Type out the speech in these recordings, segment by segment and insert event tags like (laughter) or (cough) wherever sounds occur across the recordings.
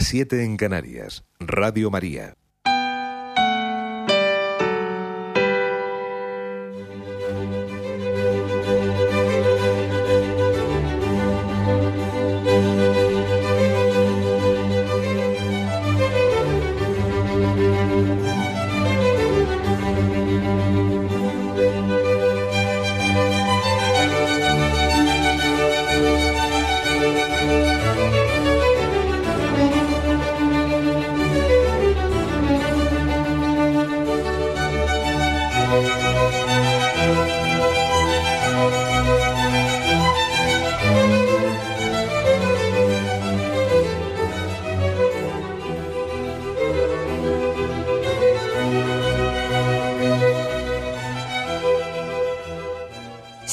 las 7 en Canarias. Radio María.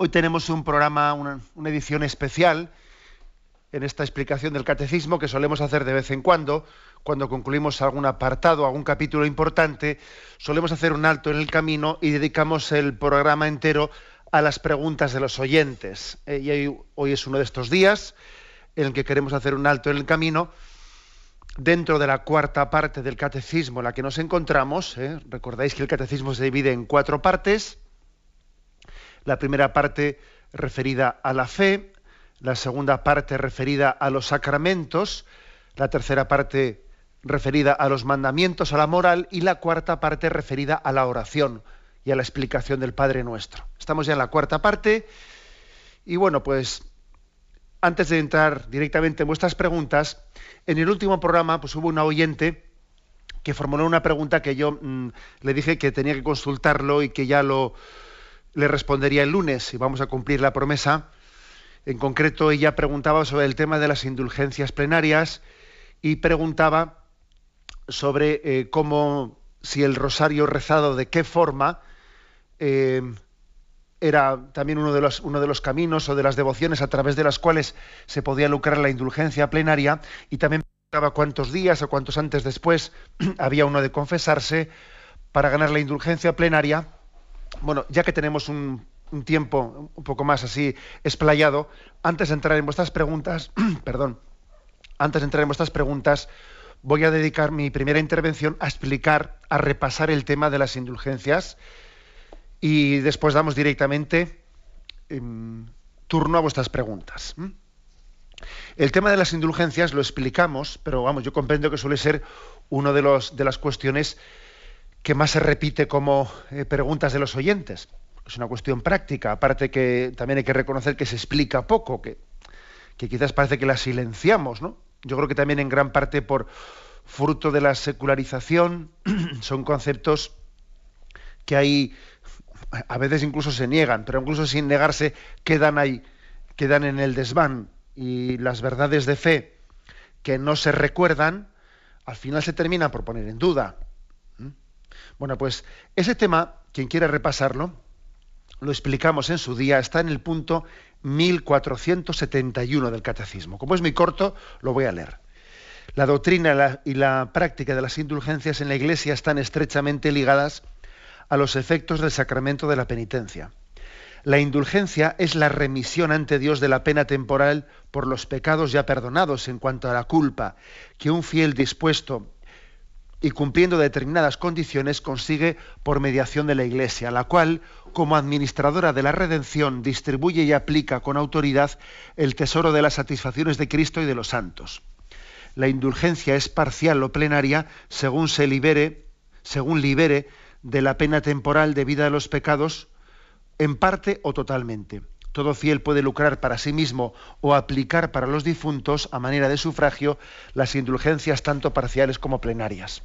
Hoy tenemos un programa, una, edición especial en esta explicación del catecismo que solemos hacer de vez en cuando, cuando concluimos algún apartado, algún capítulo importante, solemos hacer un alto en el camino y dedicamos el programa entero a las preguntas de los oyentes. Eh, y hoy, es uno de estos días en el que queremos hacer un alto en el camino. Dentro de la cuarta parte del catecismo en la que nos encontramos, eh, recordáis que el catecismo se divide en cuatro partes, la primera parte referida a la fe, la segunda parte referida a los sacramentos, la tercera parte referida a los mandamientos, a la moral, y la cuarta parte referida a la oración y a la explicación del Padre Nuestro. Estamos ya en la cuarta parte y bueno, pues antes de entrar directamente en vuestras preguntas, en el último programa pues hubo una oyente que formuló una pregunta que yo mm, le dije que tenía que consultarlo y que ya lo, le respondería el lunes y vamos a cumplir la promesa. En concreto, ella preguntaba sobre el tema de las indulgencias plenarias y preguntaba sobre eh, cómo, si el rosario rezado, de qué forma eh, era también uno de, los, uno de los caminos o de las devociones a través de las cuales se podía lucrar la indulgencia plenaria y también preguntaba cuántos días o cuántos antes después (clears throat) había uno de confesarse para ganar la indulgencia plenaria bueno, ya que tenemos un, tiempo un poco más así explayado, antes de entrar en vuestras preguntas, (clears throat) perdón, antes de entrar en vuestras preguntas, voy a dedicar mi primera intervención a explicar, a repasar el tema de las indulgencias y después damos directamente em, turno a vuestras preguntas. El tema de las indulgencias lo explicamos, pero vamos, yo comprendo que suele ser uno de, los, de las cuestiones que más se repite como eh, preguntas de los oyentes. Es una cuestión práctica, aparte que también hay que reconocer que se explica poco, que, quizás parece que la silenciamos, ¿no? Yo creo que también en gran parte por fruto de la secularización (clears throat) son conceptos que hay a veces incluso se niegan, pero incluso sin negarse quedan ahí, quedan en el desván y las verdades de fe que no se recuerdan, al final se terminan por poner en duda. Bueno, pues ese tema, quien quiera repasarlo, lo explicamos en su día, está en el punto 1471 del Catecismo. Como es muy corto, lo voy a leer. La doctrina y la práctica de las indulgencias en la Iglesia están estrechamente ligadas a los efectos del sacramento de la penitencia. La indulgencia es la remisión ante Dios de la pena temporal por los pecados ya perdonados en cuanto a la culpa que un fiel dispuesto y cumpliendo determinadas condiciones consigue por mediación de la Iglesia, la cual, como administradora de la redención, distribuye y aplica con autoridad el tesoro de las satisfacciones de Cristo y de los santos. La indulgencia es parcial o plenaria según se libere, según libere de la pena temporal debida a los pecados, en parte o totalmente. Todo fiel puede lucrar para sí mismo o aplicar para los difuntos, a manera de sufragio, las indulgencias tanto parciales como plenarias.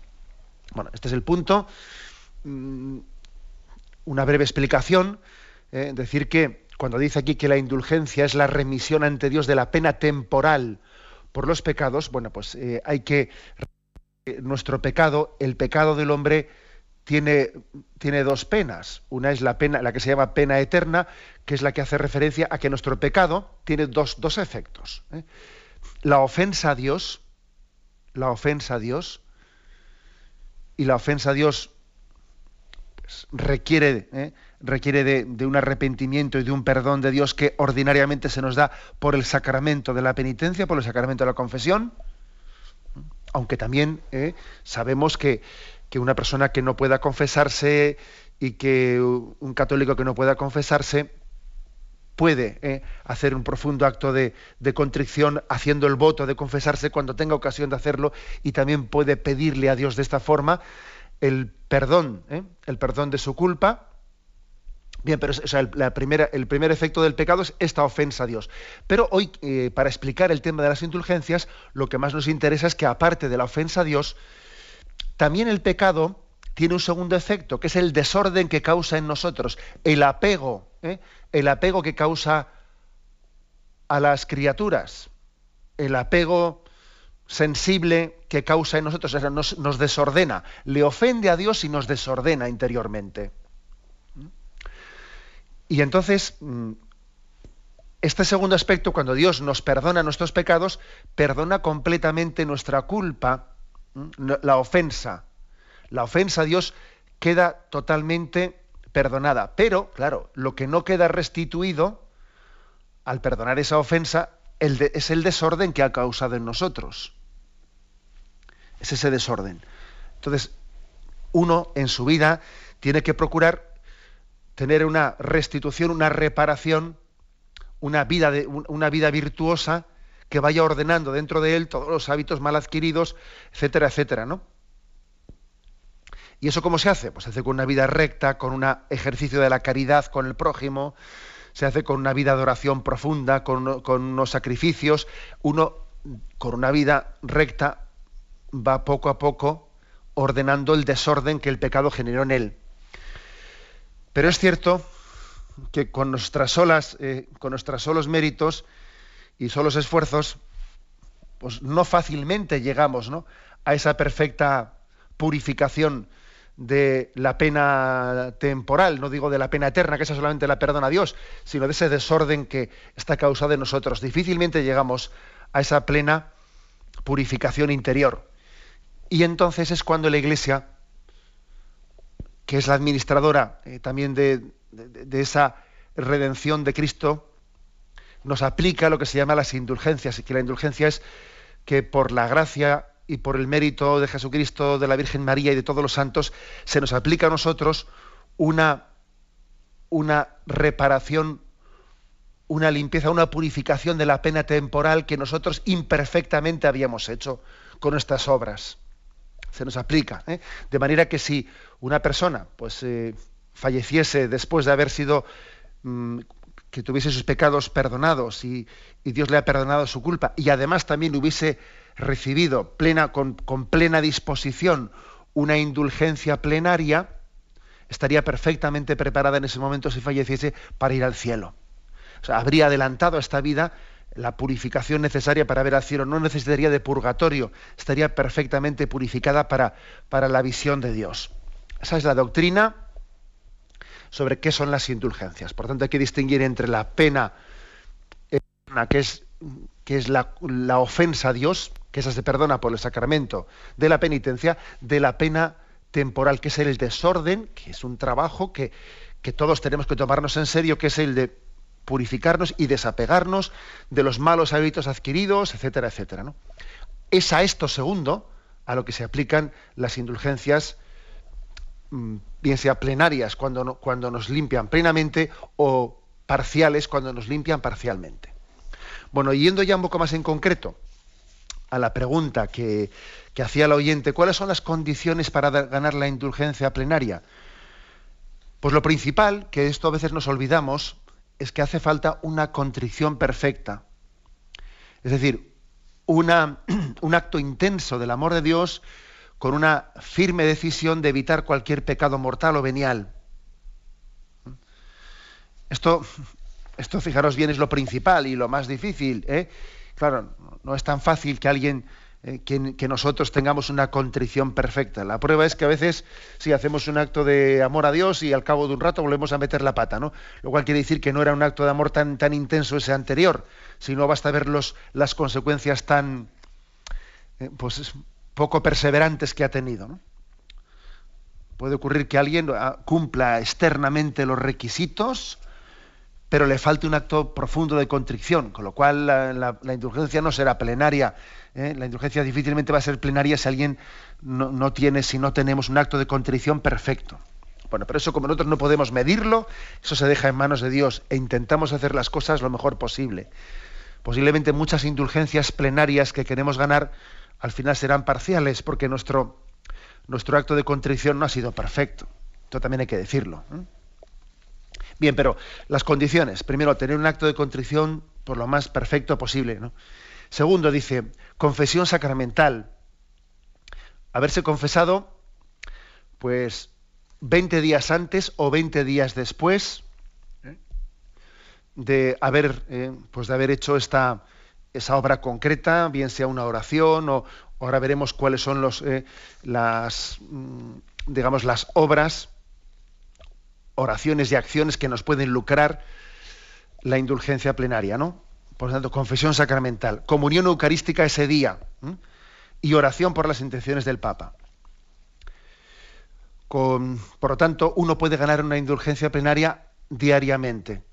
Bueno, este es el punto. Mm, una breve explicación. Eh, decir que cuando dice aquí que la indulgencia es la remisión ante Dios de la pena temporal por los pecados, bueno, pues eh, hay que nuestro pecado, el pecado del hombre tiene, tiene, dos penas. Una es la pena, la que se llama pena eterna, que es la que hace referencia a que nuestro pecado tiene dos, dos efectos. ¿eh? La ofensa a Dios, la ofensa a Dios, y la ofensa a Dios pues, requiere, ¿eh? requiere de, un arrepentimiento y de un perdón de Dios que ordinariamente se nos da por el sacramento de la penitencia, por el sacramento de la confesión, aunque también ¿eh? sabemos que, que, una persona que no pueda confesarse y que un católico que no pueda confesarse puede ¿eh? hacer un profundo acto de, contrición haciendo el voto de confesarse cuando tenga ocasión de hacerlo y también puede pedirle a Dios de esta forma el perdón, ¿eh? el perdón de su culpa Bien, pero o sea, el, la primera, el, primer efecto del pecado es esta ofensa a Dios. Pero hoy, eh, para explicar el tema de las indulgencias, lo que más nos interesa es que aparte de la ofensa a Dios, también el pecado tiene un segundo efecto, que es el desorden que causa en nosotros, el apego, ¿eh? el apego que causa a las criaturas, el apego sensible que causa en nosotros, nos desordena, le ofende a Dios y nos desordena interiormente. Y entonces, mm, este segundo aspecto, cuando Dios nos perdona nuestros pecados, perdona completamente nuestra culpa, la ofensa. La ofensa a Dios queda totalmente perdonada. Pero, claro, lo que no queda restituido al perdonar esa ofensa es el desorden que ha causado en nosotros. Es ese desorden. Entonces, uno en su vida tiene que procurar tener una restitución, una reparación, una vida, de, una vida virtuosa que vaya ordenando dentro de él todos los hábitos mal adquiridos, etcétera, etcétera, ¿no? ¿Y eso cómo se hace? Pues se hace con una vida recta, con un ejercicio de la caridad con el prójimo, se hace con una vida de oración profunda, con, unos sacrificios. Uno, con una vida recta, va poco a poco ordenando el desorden que el pecado generó en él. Pero es cierto que con nuestras solas, eh, con nuestros solos méritos y solos esfuerzos, pues no fácilmente llegamos ¿no? a esa perfecta purificación de la pena temporal, no digo de la pena eterna, que esa solamente la perdona Dios, sino de ese desorden que está causado en nosotros. Difícilmente llegamos a esa plena purificación interior. Y entonces es cuando la Iglesia que es la administradora eh, también de, de, esa redención de Cristo, nos aplica lo que se llama las indulgencias, y que la indulgencia es que por la gracia y por el mérito de Jesucristo, de la Virgen María y de todos los santos, se nos aplica a nosotros una, una reparación, una limpieza, una purificación de la pena temporal que nosotros imperfectamente habíamos hecho con nuestras obras se nos aplica. ¿eh? De manera que si una persona pues, eh, falleciese después de haber sido, mmm, que tuviese sus pecados perdonados y, Dios le ha perdonado su culpa y además también hubiese recibido plena, con, plena disposición una indulgencia plenaria, estaría perfectamente preparada en ese momento si falleciese para ir al cielo. O sea, habría adelantado esta vida la purificación necesaria para ver al cielo, no necesitaría de purgatorio, estaría perfectamente purificada para, para la visión de Dios. Esa es la doctrina sobre qué son las indulgencias. Por tanto, hay que distinguir entre la pena que es, que es la, ofensa a Dios, que esa se perdona por el sacramento de la penitencia, de la pena temporal, que es el desorden, que es un trabajo que, que todos tenemos que tomarnos en serio, que es el de purificarnos y desapegarnos de los malos hábitos adquiridos, etcétera, etcétera. ¿no? Es a esto segundo a lo que se aplican las indulgencias, mm, bien sea plenarias cuando, no, cuando nos limpian plenamente o parciales cuando nos limpian parcialmente. Bueno, yendo ya un poco más en concreto a la pregunta que, que hacía el oyente, ¿cuáles son las condiciones para ganar la indulgencia plenaria? Pues lo principal, que esto a veces nos olvidamos, es que hace falta una contrición perfecta. Es decir, una, (clears throat) un acto intenso del amor de Dios con una firme decisión de evitar cualquier pecado mortal o venial. Esto, esto fijaros bien, es lo principal y lo más difícil. ¿eh? claro, no es tan fácil que alguien, eh, que, nosotros tengamos una contrición perfecta. La prueba es que a veces si hacemos un acto de amor a Dios y al cabo de un rato volvemos a meter la pata, ¿no? Lo cual quiere decir que no era un acto de amor tan, tan intenso ese anterior, sino basta ver los, las consecuencias tan eh, pues, poco perseverantes que ha tenido. ¿no? Puede ocurrir que alguien ah, cumpla externamente los requisitos, pero le falte un acto profundo de contrición, con lo cual la, indulgencia no será plenaria. ¿eh? La indulgencia difícilmente va a ser plenaria si alguien no, tiene, si no tenemos un acto de contrición perfecto. Bueno, pero eso como nosotros no podemos medirlo, eso se deja en manos de Dios e intentamos hacer las cosas lo mejor posible. Posiblemente muchas indulgencias plenarias que queremos ganar al final serán parciales porque nuestro, nuestro acto de contrición no ha sido perfecto. Esto también hay que decirlo. ¿eh? Bien, pero las condiciones. Primero, tener un acto de contrición por lo más perfecto posible. Segundo, dice, confesión sacramental. Haberse confesado, pues, 20 días antes o 20 días después ¿eh? de haber, eh, pues de haber hecho esta, esa obra concreta, bien sea una oración o ahora veremos cuáles son eh, las, mm, digamos, las obras oraciones y acciones que nos pueden lucrar la indulgencia plenaria, ¿no? Por lo tanto, confesión sacramental, comunión eucarística ese día y oración por las intenciones del Papa. Con, por lo tanto, uno puede ganar una indulgencia plenaria diariamente.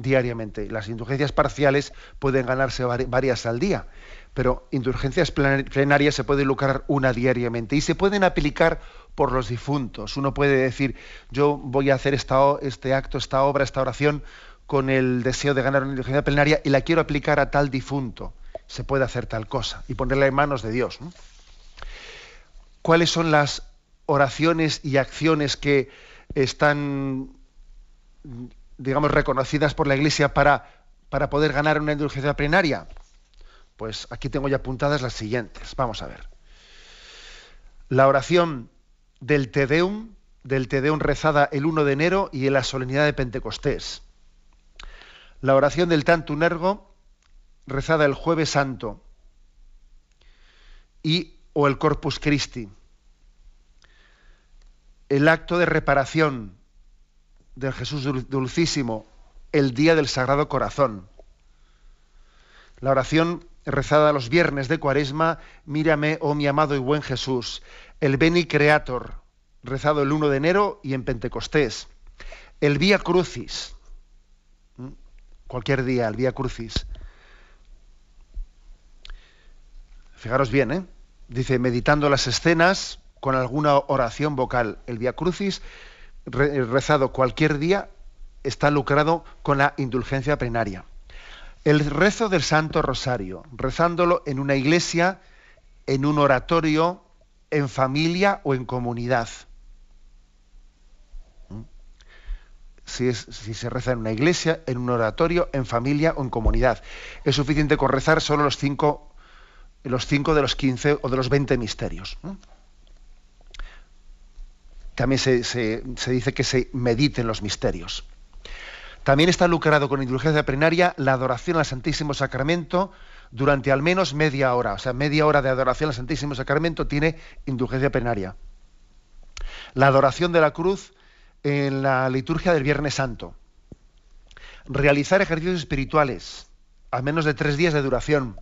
Diariamente. Las indulgencias parciales pueden ganarse varias al día, pero indulgencias plenarias se puede lucrar una diariamente y se pueden aplicar por los difuntos. Uno puede decir, yo voy a hacer esta, este acto, esta obra, esta oración con el deseo de ganar una indulgencia plenaria y la quiero aplicar a tal difunto. Se puede hacer tal cosa y ponerla en manos de Dios. ¿Cuáles son las oraciones y acciones que están, digamos, reconocidas por la Iglesia para, para poder ganar una indulgencia plenaria? Pues aquí tengo ya apuntadas las siguientes. Vamos a ver. La oración del Tedeum, del Tedeum rezada el 1 de enero y en la solemnidad de Pentecostés. La oración del Tantum Ergo, rezada el Jueves Santo y o el Corpus Christi. El acto de reparación del Jesús Dulcísimo, el día del Sagrado Corazón. La oración rezada los viernes de Cuaresma, mírame, oh mi amado y buen Jesús, el Beni Creator, rezado el 1 de enero y en Pentecostés, el Vía Crucis, cualquier día, el Vía Crucis. Fijaros bien, ¿eh? dice, meditando las escenas con alguna oración vocal, el Vía Crucis, rezado cualquier día, está lucrado con la indulgencia plenaria. El rezo del Santo Rosario, rezándolo en una iglesia, en un oratorio, en familia o en comunidad. ¿Mm? Si, se reza en una iglesia, en un oratorio, en familia o en comunidad. Es suficiente con rezar solo los cinco, los cinco de los quince o de los veinte misterios. También se, dice que se mediten los misterios. También está lucrado con indulgencia plenaria la adoración al Santísimo Sacramento durante al menos media hora. O sea, media hora de adoración al Santísimo Sacramento tiene indulgencia plenaria. La adoración de la cruz en la liturgia del Viernes Santo. Realizar ejercicios espirituales a menos de tres días de duración.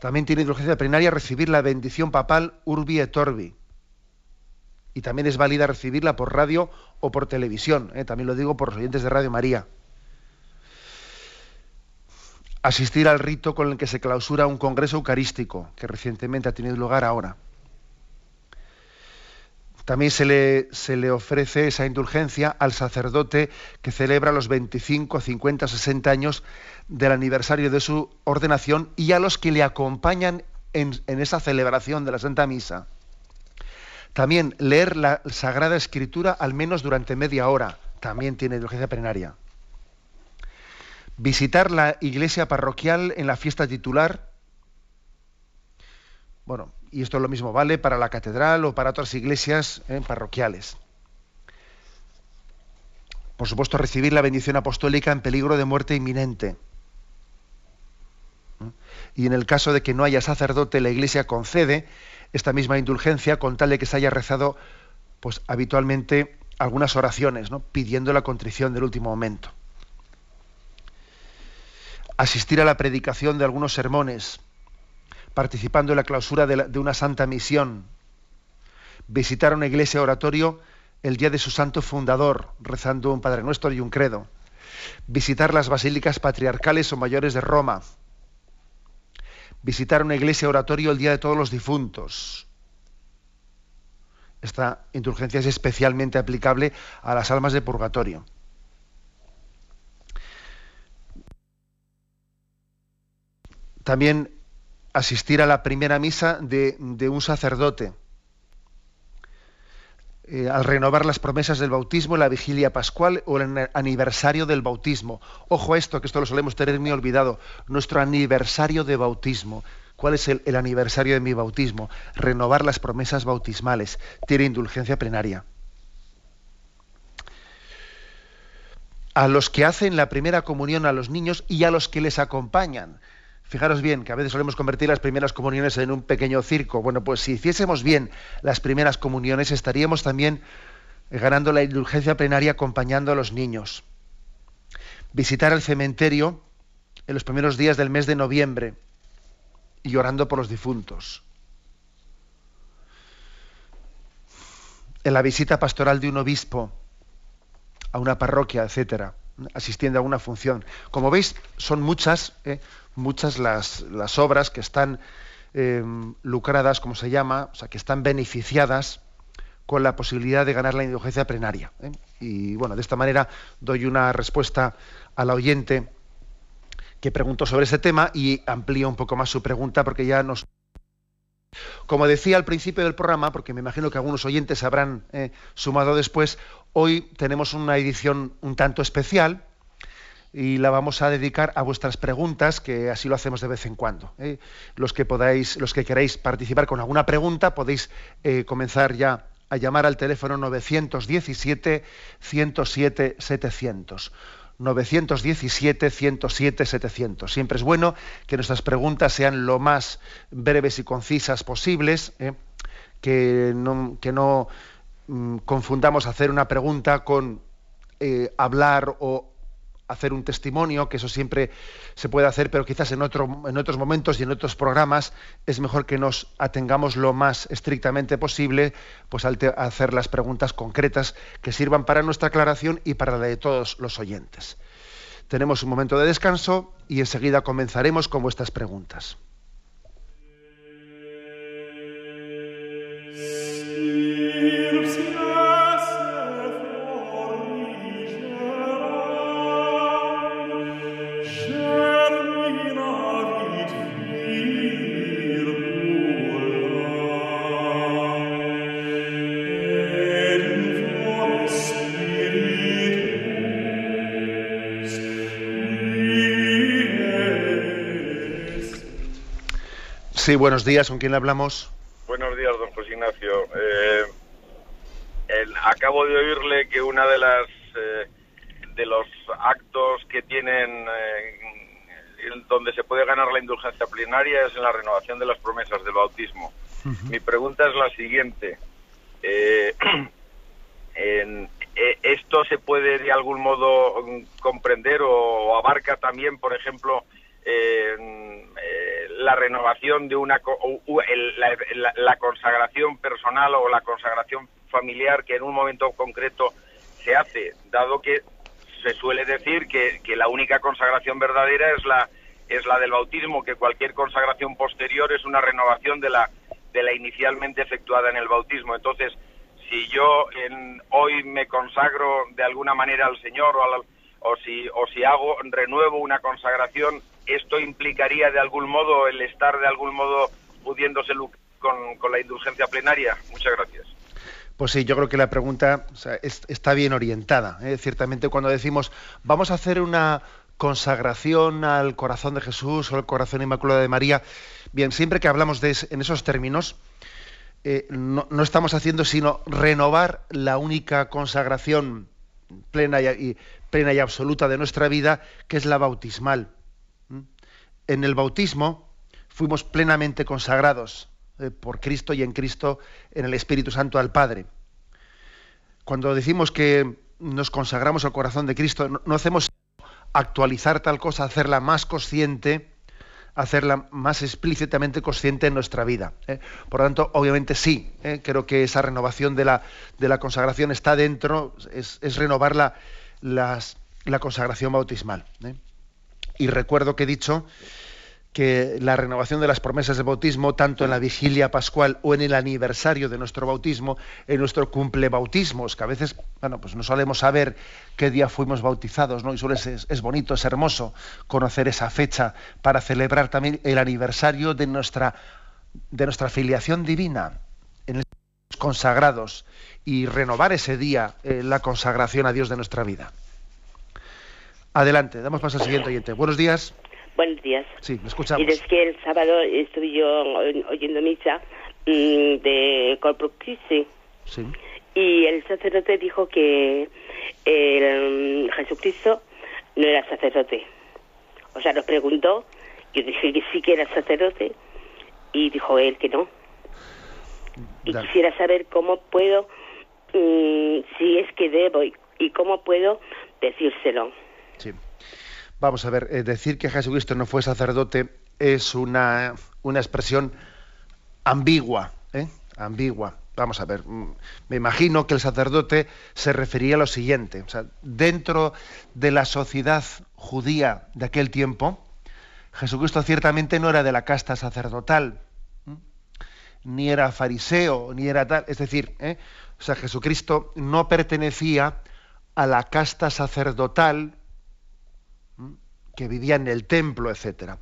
También tiene indulgencia plenaria recibir la bendición papal Urbi et Orbi y también es válida recibirla por radio o por televisión. ¿eh? También lo digo por los oyentes de Radio María. Asistir al rito con el que se clausura un congreso eucarístico, que recientemente ha tenido lugar ahora. También se le, se le ofrece esa indulgencia al sacerdote que celebra los 25, 50, 60 años del aniversario de su ordenación y a los que le acompañan en, en esa celebración de la Santa Misa. También leer la Sagrada Escritura al menos durante media hora también tiene indulgencia plenaria. Visitar la iglesia parroquial en la fiesta titular. Bueno, y esto es lo mismo vale para la catedral o para otras iglesias eh, parroquiales. Por supuesto, recibir la bendición apostólica en peligro de muerte inminente. y en el caso de que no haya sacerdote, la Iglesia concede esta misma indulgencia con tal de que se haya rezado pues habitualmente algunas oraciones, ¿no? pidiendo la contrición del último momento. Asistir a la predicación de algunos sermones, participando en la clausura de, de una santa misión, visitar una iglesia oratorio el día de su santo fundador, rezando un Padre Nuestro y un credo, visitar las basílicas patriarcales o mayores de Roma, visitar una iglesia oratorio el día de todos los difuntos. Esta indulgencia es especialmente aplicable a las almas de purgatorio. También asistir a la primera misa de, de un sacerdote eh, al renovar las promesas del bautismo, la vigilia pascual o el aniversario del bautismo. Ojo a esto, que esto lo solemos tener muy olvidado. Nuestro aniversario de bautismo. ¿Cuál es el, aniversario de mi bautismo? Renovar las promesas bautismales. Tiene indulgencia plenaria. A los que hacen la primera comunión a los niños y a los que les acompañan. Fijaros bien, que a veces solemos convertir las primeras comuniones en un pequeño circo. Bueno, pues si hiciésemos bien las primeras comuniones, estaríamos también ganando la indulgencia plenaria acompañando a los niños. Visitar el cementerio en los primeros días del mes de noviembre y orando por los difuntos. En la visita pastoral de un obispo a una parroquia, etcétera, asistiendo a una función. Como veis, son muchas, ¿eh? Muchas las, las obras que están eh, lucradas, como se llama, o sea, que están beneficiadas con la posibilidad de ganar la indulgencia plenaria. ¿eh? Y bueno, de esta manera doy una respuesta al oyente que preguntó sobre ese tema y amplío un poco más su pregunta porque ya nos... Como decía al principio del programa, porque me imagino que algunos oyentes habrán eh, sumado después, hoy tenemos una edición un tanto especial y la vamos a dedicar a vuestras preguntas, que así lo hacemos de vez en cuando. ¿eh? Los que podáis, los que queráis participar con alguna pregunta, podéis eh, comenzar ya a llamar al teléfono 917 107 700. 917 107 700. Siempre es bueno que nuestras preguntas sean lo más breves y concisas posibles, ¿eh? que no, que no mm, confundamos hacer una pregunta con hablar o hacer un testimonio, que eso siempre se puede hacer, pero quizás en, en otros momentos y en otros programas es mejor que nos atengamos lo más estrictamente posible pues al hacer las preguntas concretas que sirvan para nuestra aclaración y para la de todos los oyentes. Tenemos un momento de descanso y enseguida comenzaremos con vuestras preguntas. Sí, buenos días. ¿Con quién le hablamos? Buenos días, don José Ignacio. Eh, acabo de oírle que una de las eh, de los actos que tienen eh, donde se puede ganar la indulgencia plenaria es en la renovación de las promesas del bautismo. Mi pregunta es la siguiente. (clears throat) ¿Esto se puede de algún modo comprender o, abarca también, por ejemplo, la renovación de una la, consagración personal o la consagración familiar que en un momento concreto se hace, dado que se suele decir que, que, la única consagración verdadera es la es la del bautismo, que cualquier consagración posterior es una renovación de la de la inicialmente efectuada en el bautismo. Entonces, si yo en, hoy me consagro de alguna manera al Señor o, o si o si hago renuevo una consagración esto implicaría de algún modo el estar de algún modo pudiéndose con, la indulgencia plenaria. Muchas gracias. Pues sí, yo creo que la pregunta está bien orientada. ¿eh? Ciertamente cuando decimos vamos a hacer una consagración al corazón de Jesús o al corazón inmaculado de María, bien, siempre que hablamos de en esos términos, eh, no, estamos haciendo sino renovar la única consagración plena y, plena y absoluta de nuestra vida, que es la bautismal en el bautismo, fuimos plenamente consagrados eh, por Cristo y en Cristo, en el Espíritu Santo al Padre. Cuando decimos que nos consagramos al corazón de Cristo, no, hacemos actualizar tal cosa, hacerla más consciente, hacerla más explícitamente consciente en nuestra vida. ¿eh? Por lo tanto, obviamente sí, ¿eh? creo que esa renovación de la, consagración está dentro, es, renovar la consagración bautismal. Y recuerdo que he dicho que la renovación de las promesas de bautismo, tanto en la vigilia pascual o en el aniversario de nuestro bautismo, en nuestro cumple bautismos, que a veces, bueno, pues no solemos saber qué día fuimos bautizados, ¿no? Y suele es, es bonito, es hermoso conocer esa fecha para celebrar también el aniversario de nuestra, de nuestra filiación divina, en el consagrados, y renovar ese día eh, la consagración a Dios de nuestra vida. Adelante, damos paso al siguiente oyente. Buenos días. Buenos días. Sí, me escuchamos. Y es que el sábado estuve yo oyendo misa mm, de Corpus Christi. Sí. Y el sacerdote dijo que el, mm, Jesucristo no era sacerdote. O sea, nos preguntó, yo dije que sí que era sacerdote, y dijo él que no. Y quisiera saber cómo puedo, mm, si es que debo, y cómo puedo decírselo. Sí. Vamos a ver, eh, decir que Jesucristo no fue sacerdote es una, expresión ambigua, ¿eh? ambigua. Vamos a ver, mm, me imagino que el sacerdote se refería a lo siguiente. Dentro de la sociedad judía de aquel tiempo, Jesucristo ciertamente no era de la casta sacerdotal, ni era fariseo, ni era tal. Es decir, ¿eh? o sea, Jesucristo no pertenecía a la casta sacerdotal que vivía en el templo, etc.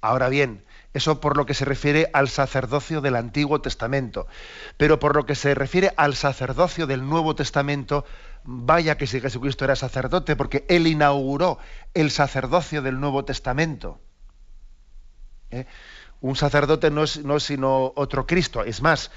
Ahora bien, eso por lo que se refiere al sacerdocio del Antiguo Testamento. Pero por lo que se refiere al sacerdocio del Nuevo Testamento, vaya que si Jesucristo era sacerdote, porque Él inauguró el sacerdocio del Nuevo Testamento. ¿Eh? Un sacerdote no es, no es sino otro Cristo. Es más,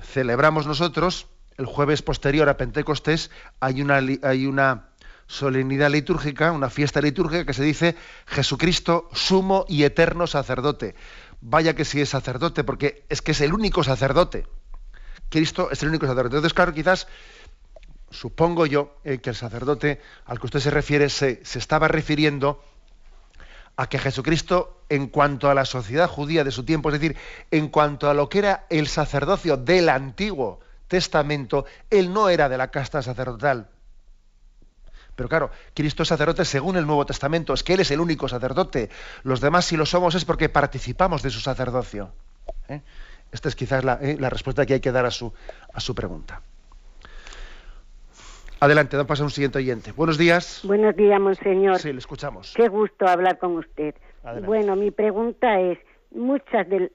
celebramos nosotros, el jueves posterior a Pentecostés, hay una solemnidad litúrgica, una fiesta litúrgica que se dice Jesucristo sumo y eterno sacerdote. Vaya que sí es sacerdote, porque es que es el único sacerdote. Cristo es el único sacerdote. Entonces, claro, quizás supongo yo eh, que el sacerdote al que usted se refiere se, se estaba refiriendo a que Jesucristo, en cuanto a la sociedad judía de su tiempo, es decir, en cuanto a lo que era el sacerdocio del Antiguo Testamento, él no era de la casta sacerdotal. Pero claro, Cristo es sacerdote según el Nuevo Testamento, es que Él es el único sacerdote. Los demás, si lo somos, es porque participamos de su sacerdocio. ¿eh? Esta es quizás ¿eh? la, respuesta que hay que dar a su, a su pregunta. Adelante, da paso a un siguiente oyente. Buenos días. Buenos días, monseñor. Sí, le escuchamos. Qué gusto hablar con usted. Bueno, mi pregunta es, muchas de,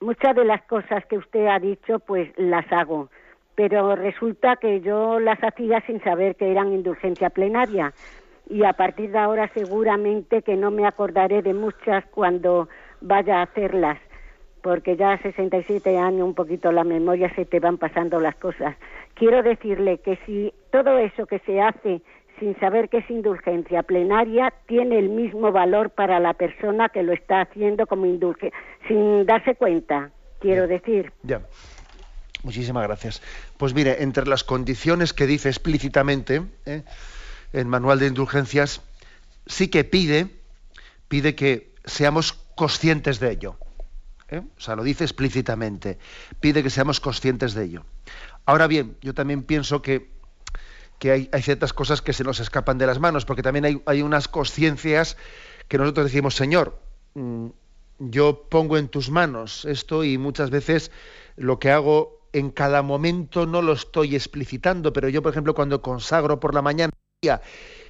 muchas de las cosas que usted ha dicho, pues las hago pero resulta que yo las hacía sin saber que eran indulgencia plenaria y a partir de ahora seguramente que no me acordaré de muchas cuando vaya a hacerlas porque ya a 67 años un poquito la memoria se te van pasando las cosas. Quiero decirle que si todo eso que se hace sin saber que es indulgencia plenaria tiene el mismo valor para la persona que lo está haciendo como indulgencia, sin darse cuenta, quiero decir. Ya. Muchísimas gracias. Pues mire, entre las condiciones que dice explícitamente ¿eh? el manual de indulgencias, sí que pide, pide que seamos conscientes de ello. ¿eh? O sea, lo dice explícitamente. Pide que seamos conscientes de ello. Ahora bien, yo también pienso que, hay, ciertas cosas que se nos escapan de las manos, porque también hay, hay unas conciencias que nosotros decimos, Señor, mm, yo pongo en tus manos esto y muchas veces lo que hago en cada momento no lo estoy explicitando, pero yo, por ejemplo, cuando consagro por la mañana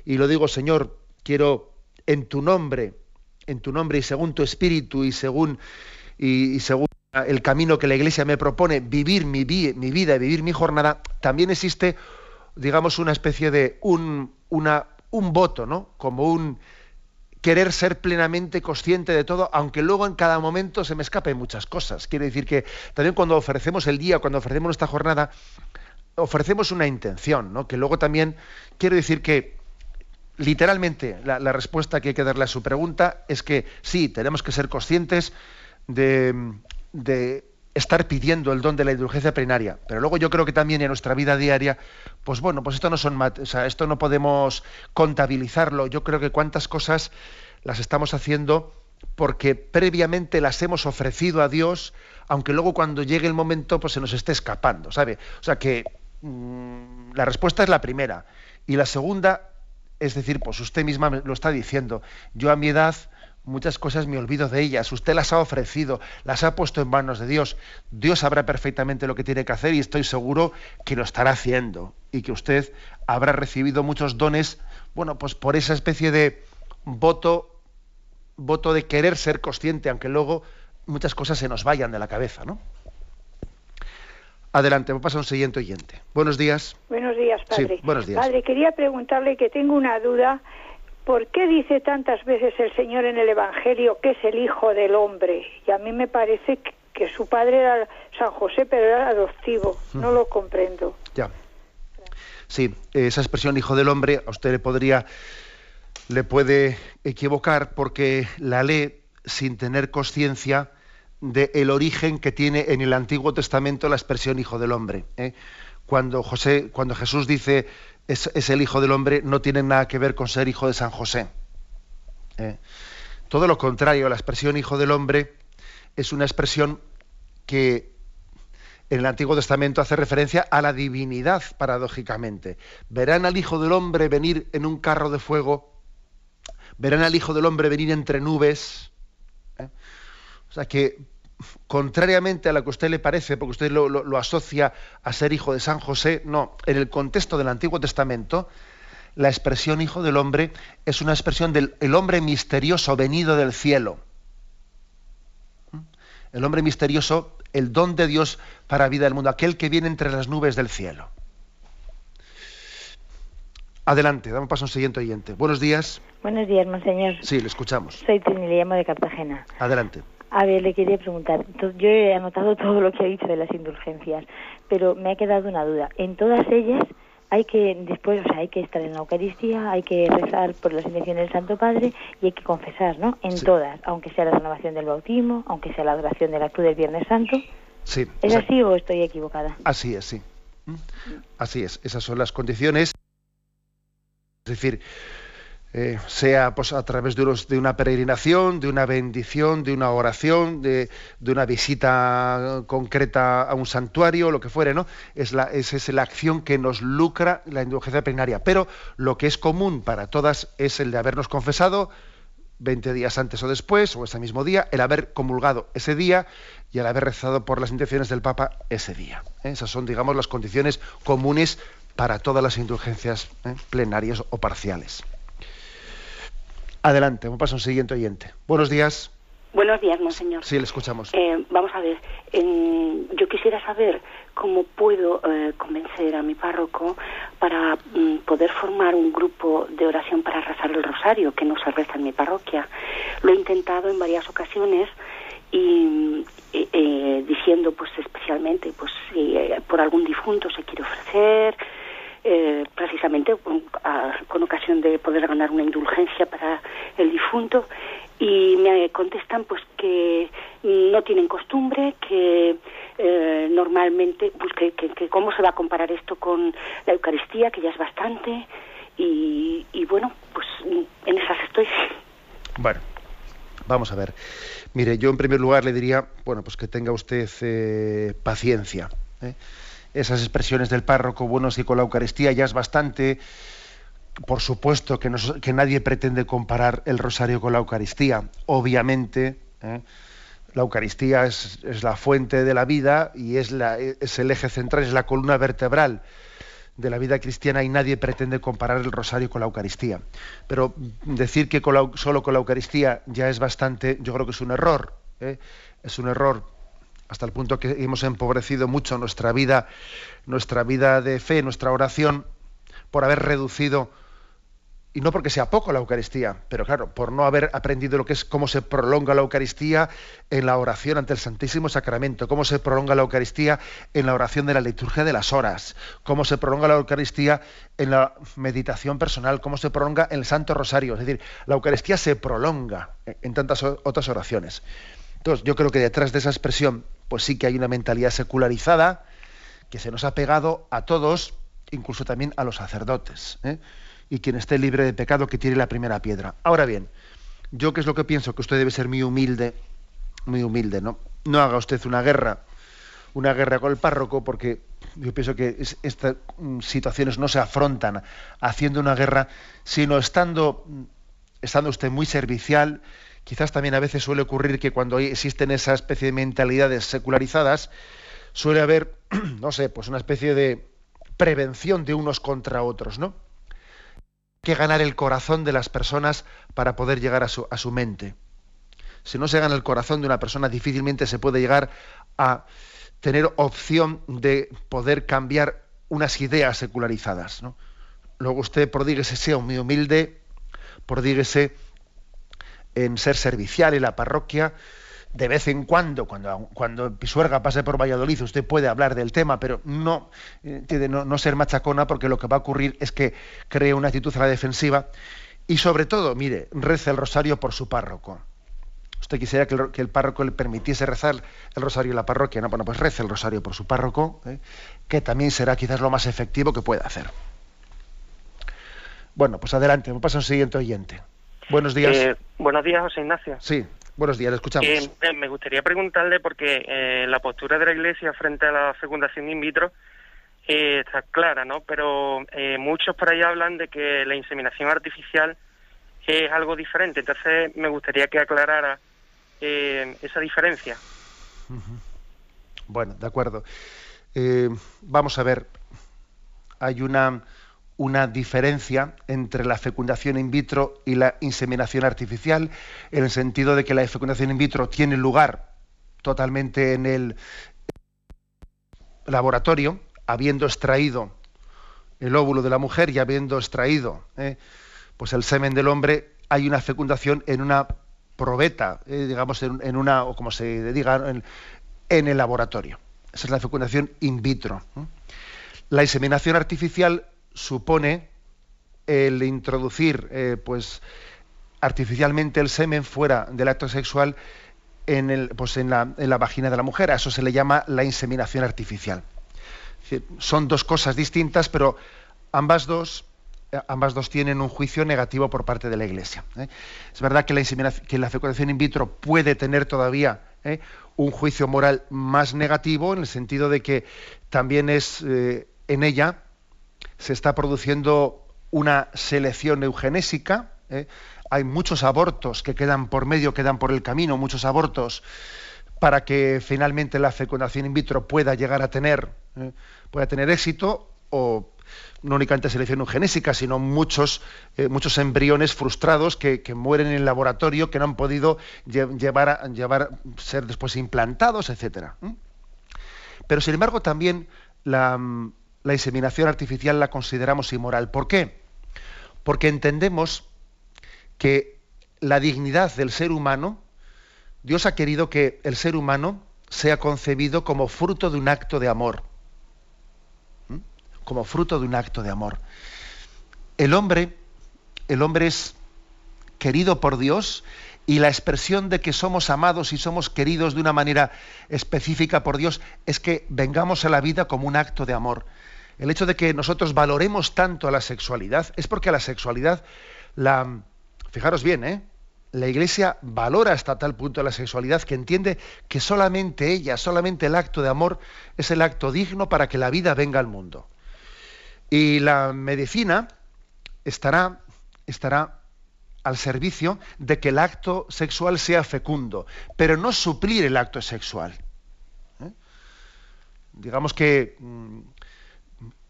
y lo digo, Señor, quiero en tu nombre, en tu nombre y según tu espíritu y según, y, según el camino que la Iglesia me propone, vivir mi, mi vida, vivir mi jornada, también existe, digamos, una especie de un, una, un voto, ¿no? Como un querer ser plenamente consciente de todo, aunque luego en cada momento se me escapen muchas cosas. Quiere decir que también cuando ofrecemos el día, cuando ofrecemos nuestra jornada, ofrecemos una intención, ¿no? Que luego también quiero decir que literalmente, la, respuesta que hay que darle a su pregunta es que sí, tenemos que ser conscientes de, estar pidiendo el don de la indulgencia plenaria. Pero luego yo creo que también en nuestra vida diaria, pues bueno, pues esto no son, o sea, esto no podemos contabilizarlo. Yo creo que cuántas cosas las estamos haciendo porque previamente las hemos ofrecido a Dios, aunque luego cuando llegue el momento, pues se nos esté escapando, ¿sabe? O sea que mm, la respuesta es la primera. Y la segunda, es decir, pues usted misma lo está diciendo, yo a mi edad muchas cosas me olvido de ellas, usted las ha ofrecido, las ha puesto en manos de Dios, Dios sabrá perfectamente lo que tiene que hacer y estoy seguro que lo estará haciendo y que usted habrá recibido muchos dones, bueno, pues por esa especie de voto voto de querer ser consciente, aunque luego muchas cosas se nos vayan de la cabeza, ¿no? Adelante, vamos a pasar a un siguiente oyente. Buenos días. Buenos días, padre. Sí, buenos días. Padre, quería preguntarle que tengo una duda. ¿Por qué dice tantas veces el Señor en el Evangelio que es el Hijo del Hombre? Y a mí me parece que, su padre era San José, pero era adoptivo. No lo comprendo. Ya. Sí, esa expresión Hijo del Hombre a usted le podría le puede equivocar porque la lee sin tener conciencia del origen que tiene en el Antiguo Testamento la expresión Hijo del Hombre. ¿eh? Cuando, José, cuando Jesús dice es, el Hijo del Hombre, no tiene nada que ver con ser hijo de San José. ¿eh? Todo lo contrario, la expresión Hijo del Hombre es una expresión que en el Antiguo Testamento hace referencia a la divinidad, paradójicamente. Verán al Hijo del Hombre venir en un carro de fuego, verán al Hijo del Hombre venir entre nubes. ¿eh? O sea que contrariamente a lo que a usted le parece, porque usted lo, asocia a ser hijo de San José, no, en el contexto del Antiguo Testamento, la expresión hijo del hombre es una expresión del hombre misterioso venido del cielo. ¿Mm? El hombre misterioso, el don de Dios para vida del mundo, aquel que viene entre las nubes del cielo. Adelante, damos paso a un siguiente oyente. Buenos días. Buenos días, monseñor. Sí, le escuchamos. Soy Trini, le llamo de Cartagena. Adelante. A ver, le quería preguntar. Yo he anotado (laughs) todo lo que ha dicho de las indulgencias, pero me ha quedado una duda. En todas ellas hay que después, o sea, hay que estar en la Eucaristía, hay que rezar por las intenciones del Santo Padre y hay que confesar, ¿no? En todas, aunque sea la renovación del bautismo, aunque sea la adoración de la cruz del Viernes Santo. Sí. ¿Es así o estoy equivocada? Así es, sí. Así es. Esas son las condiciones. Es decir, eh, sea pues, a través de, una peregrinación, de una bendición, de una oración, de, una visita concreta a un santuario, lo que fuere, ¿no? Es la, es, la acción que nos lucra la indulgencia plenaria. Pero lo que es común para todas es el de habernos confesado 20 días antes o después, o ese mismo día, el haber comulgado ese día y el haber rezado por las intenciones del Papa ese día. ¿eh? Esas son, digamos, las condiciones comunes para todas las indulgencias ¿eh? plenarias o parciales. Adelante, vamos a un siguiente oyente. Buenos días. Buenos días, monseñor. Sí, le escuchamos. Eh, vamos a ver, yo quisiera saber cómo puedo eh, convencer a mi párroco para mm, poder formar un grupo de oración para rezar el rosario, que no se reza en mi parroquia. Lo he intentado en varias ocasiones y eh, diciendo, pues especialmente, pues si por algún difunto se quiere ofrecer, eh, precisamente con, ocasión de poder ganar una indulgencia para el difunto y me contestan pues que no tienen costumbre, que eh, normalmente, pues que, cómo se va a comparar esto con la Eucaristía, que ya es bastante, y, bueno, pues en esas estoy. Bueno, vamos a ver. Mire, yo en primer lugar le diría, bueno, pues que tenga usted eh, paciencia. ¿eh? Esas expresiones del párroco, bueno, si con la Eucaristía ya es bastante, por supuesto que, nadie pretende comparar el rosario con la Eucaristía, obviamente. ¿eh? La Eucaristía es, la fuente de la vida y es el eje central, es la columna vertebral de la vida cristiana y nadie pretende comparar el rosario con la Eucaristía. Pero decir que solo con la Eucaristía ya es bastante, yo creo que es un error. ¿eh? Es un error hasta el punto que hemos empobrecido mucho nuestra vida, nuestra vida de fe, nuestra oración, por haber reducido y no porque sea poco la Eucaristía, pero claro, por no haber aprendido lo que es cómo se prolonga la Eucaristía en la oración ante el Santísimo Sacramento, cómo se prolonga la Eucaristía en la oración de la liturgia de las horas, cómo se prolonga la Eucaristía en la meditación personal, cómo se prolonga en el Santo Rosario. Es decir, la Eucaristía se prolonga en tantas otras oraciones. Entonces, yo creo que detrás de esa expresión, pues sí que hay una mentalidad secularizada que se nos ha pegado a todos, incluso también a los sacerdotes. ¿eh? y quien esté libre de pecado que tire la primera piedra. Ahora bien, yo qué es lo que pienso, que usted debe ser muy humilde, muy humilde, ¿no? No haga usted una guerra, una guerra con el párroco, porque yo pienso que estas mm, situaciones no se afrontan haciendo una guerra, sino estando, estando usted muy servicial. Quizás también a veces suele ocurrir que cuando existen esa especie de mentalidades secularizadas, suele haber, (clears throat) no sé, pues una especie de prevención de unos contra otros, ¿no? que ganar el corazón de las personas para poder llegar a su, mente. Si no se gana el corazón de una persona, difícilmente se puede llegar a tener opción de poder cambiar unas ideas secularizadas. Luego usted prodíguese, sea muy humilde, prodíguese en ser servicial en la parroquia, de vez en cuando, cuando, cuando Pisuerga pase por Valladolid, usted puede hablar del tema, pero no, no, no, ser machacona, porque lo que va a ocurrir es que cree una actitud a la defensiva. Y sobre todo, mire, reza el rosario por su párroco. Usted quisiera que el, párroco le permitiese rezar el rosario en la parroquia. No, bueno, pues reza el rosario por su párroco, ¿eh? que también será quizás lo más efectivo que pueda hacer. Bueno, pues adelante, me pasa un siguiente oyente. Buenos días. Eh, buenos días, José Ignacio. Sí. Buenos días, le escuchamos. Eh, eh, me gustaría preguntarle porque eh, la postura de la Iglesia frente a la fecundación in vitro está clara, ¿no? Pero muchos por ahí hablan de que la inseminación artificial es algo diferente. Entonces me gustaría que aclarara esa diferencia. Bueno, de acuerdo. vamos a ver. Hay una una diferencia entre la fecundación in vitro y la inseminación artificial, en el sentido de que la fecundación in vitro tiene lugar totalmente en el laboratorio, habiendo extraído el óvulo de la mujer y habiendo extraído eh, pues el semen del hombre, hay una fecundación en una probeta, eh, digamos, en, una, o como se diga, en, el laboratorio. Esa es la fecundación in vitro. La inseminación artificial supone el introducir eh, pues artificialmente el semen fuera del acto sexual en, el, pues en, la, en la vagina de la mujer. A eso se le llama la inseminación artificial. son dos cosas distintas, pero ambas dos, eh, ambas dos tienen un juicio negativo por parte de la Iglesia. ¿eh? Es verdad que la, que la fecundación in vitro puede tener todavía un juicio moral más negativo, en el sentido de que también es en ella se está produciendo una selección eugenésica. ¿eh? Hay muchos abortos que quedan por medio, quedan por el camino, muchos abortos para que finalmente la fecundación in vitro pueda llegar a tener, ¿eh? pueda tener éxito o no únicamente selección eugenésica, sino muchos, eh, muchos embriones frustrados que, mueren en el laboratorio, que no han podido llevar a llevar, ser después implantados, etcétera. Pero sin embargo también la, la inseminación artificial la consideramos inmoral. ¿Por qué? Porque entendemos que la dignidad del ser humano, Dios ha querido que el ser humano sea concebido como fruto de un acto de amor. ¿Mm? Como fruto de un acto de amor. El hombre, el hombre es querido por Dios y la expresión de que somos amados y somos queridos de una manera específica por Dios es que vengamos a la vida como un acto de amor el hecho de que nosotros valoremos tanto a la sexualidad es porque la sexualidad, la, fijaros bien, ¿eh? la Iglesia valora hasta tal punto la sexualidad que entiende que solamente ella, solamente el acto de amor es el acto digno para que la vida venga al mundo. Y la medicina estará, estará al servicio de que el acto sexual sea fecundo, pero no suplir el acto sexual. ¿eh? Digamos que mm,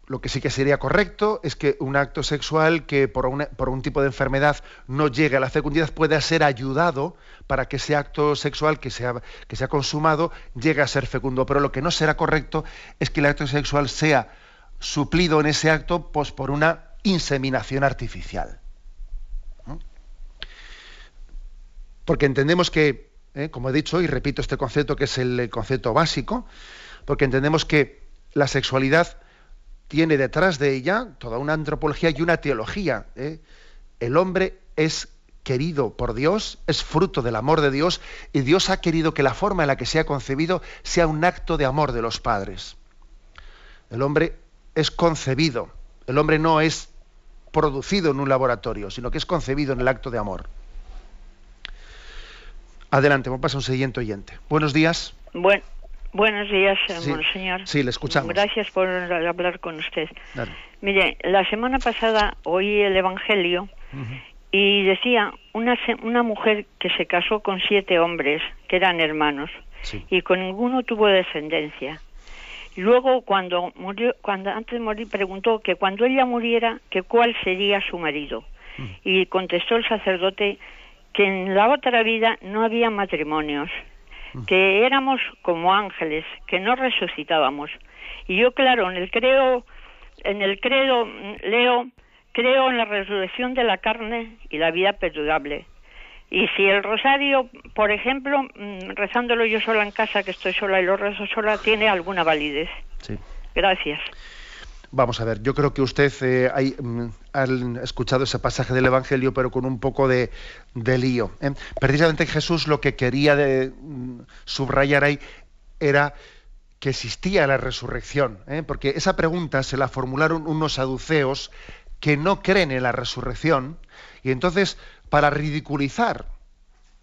lo que sí que sería correcto es que un acto sexual que por, un tipo de enfermedad no llegue a la fecundidad pueda ser ayudado para que ese acto sexual que sea, que sea consumado llegue a ser fecundo. Pero lo que no será correcto es que el acto sexual sea suplido en ese acto pues, por una inseminación artificial. Porque entendemos que, eh, como he dicho, y repito este concepto que es el concepto básico, porque entendemos que la sexualidad tiene detrás de ella toda una antropología y una teología. ¿eh? El hombre es querido por Dios, es fruto del amor de Dios, y Dios ha querido que la forma en la que se ha concebido sea un acto de amor de los padres. El hombre es concebido, el hombre no es producido en un laboratorio, sino que es concebido en el acto de amor. Adelante, vamos a pasar a un siguiente oyente. Buenos días. buenos días, monseñor. Sí, le escuchamos. Gracias por hablar con usted. Mire, la semana pasada oí el Evangelio y decía una, una mujer que se casó con siete hombres que eran hermanos y con ninguno tuvo descendencia. Luego, cuando murió, cuando antes de morir, preguntó que cuando ella muriera, que cuál sería su marido. Mm. Y contestó el sacerdote que en la otra vida no había matrimonios, mm. que éramos como ángeles, que no resucitábamos. Y yo, claro, en el credo, en el credo leo, creo en la resurrección de la carne y la vida perdurable. Y si el rosario, por ejemplo, mm, rezándolo yo sola en casa, que estoy sola y lo rezo sola, tiene alguna validez. Sí. Gracias. Vamos a ver, yo creo que usted eh, mm, ha escuchado ese pasaje del Evangelio, pero con un poco de, lío. ¿eh? Precisamente Jesús lo que quería mm, subrayar ahí era que existía la resurrección, ¿eh? porque esa pregunta se la formularon unos saduceos que no creen en la resurrección, y entonces para ridiculizar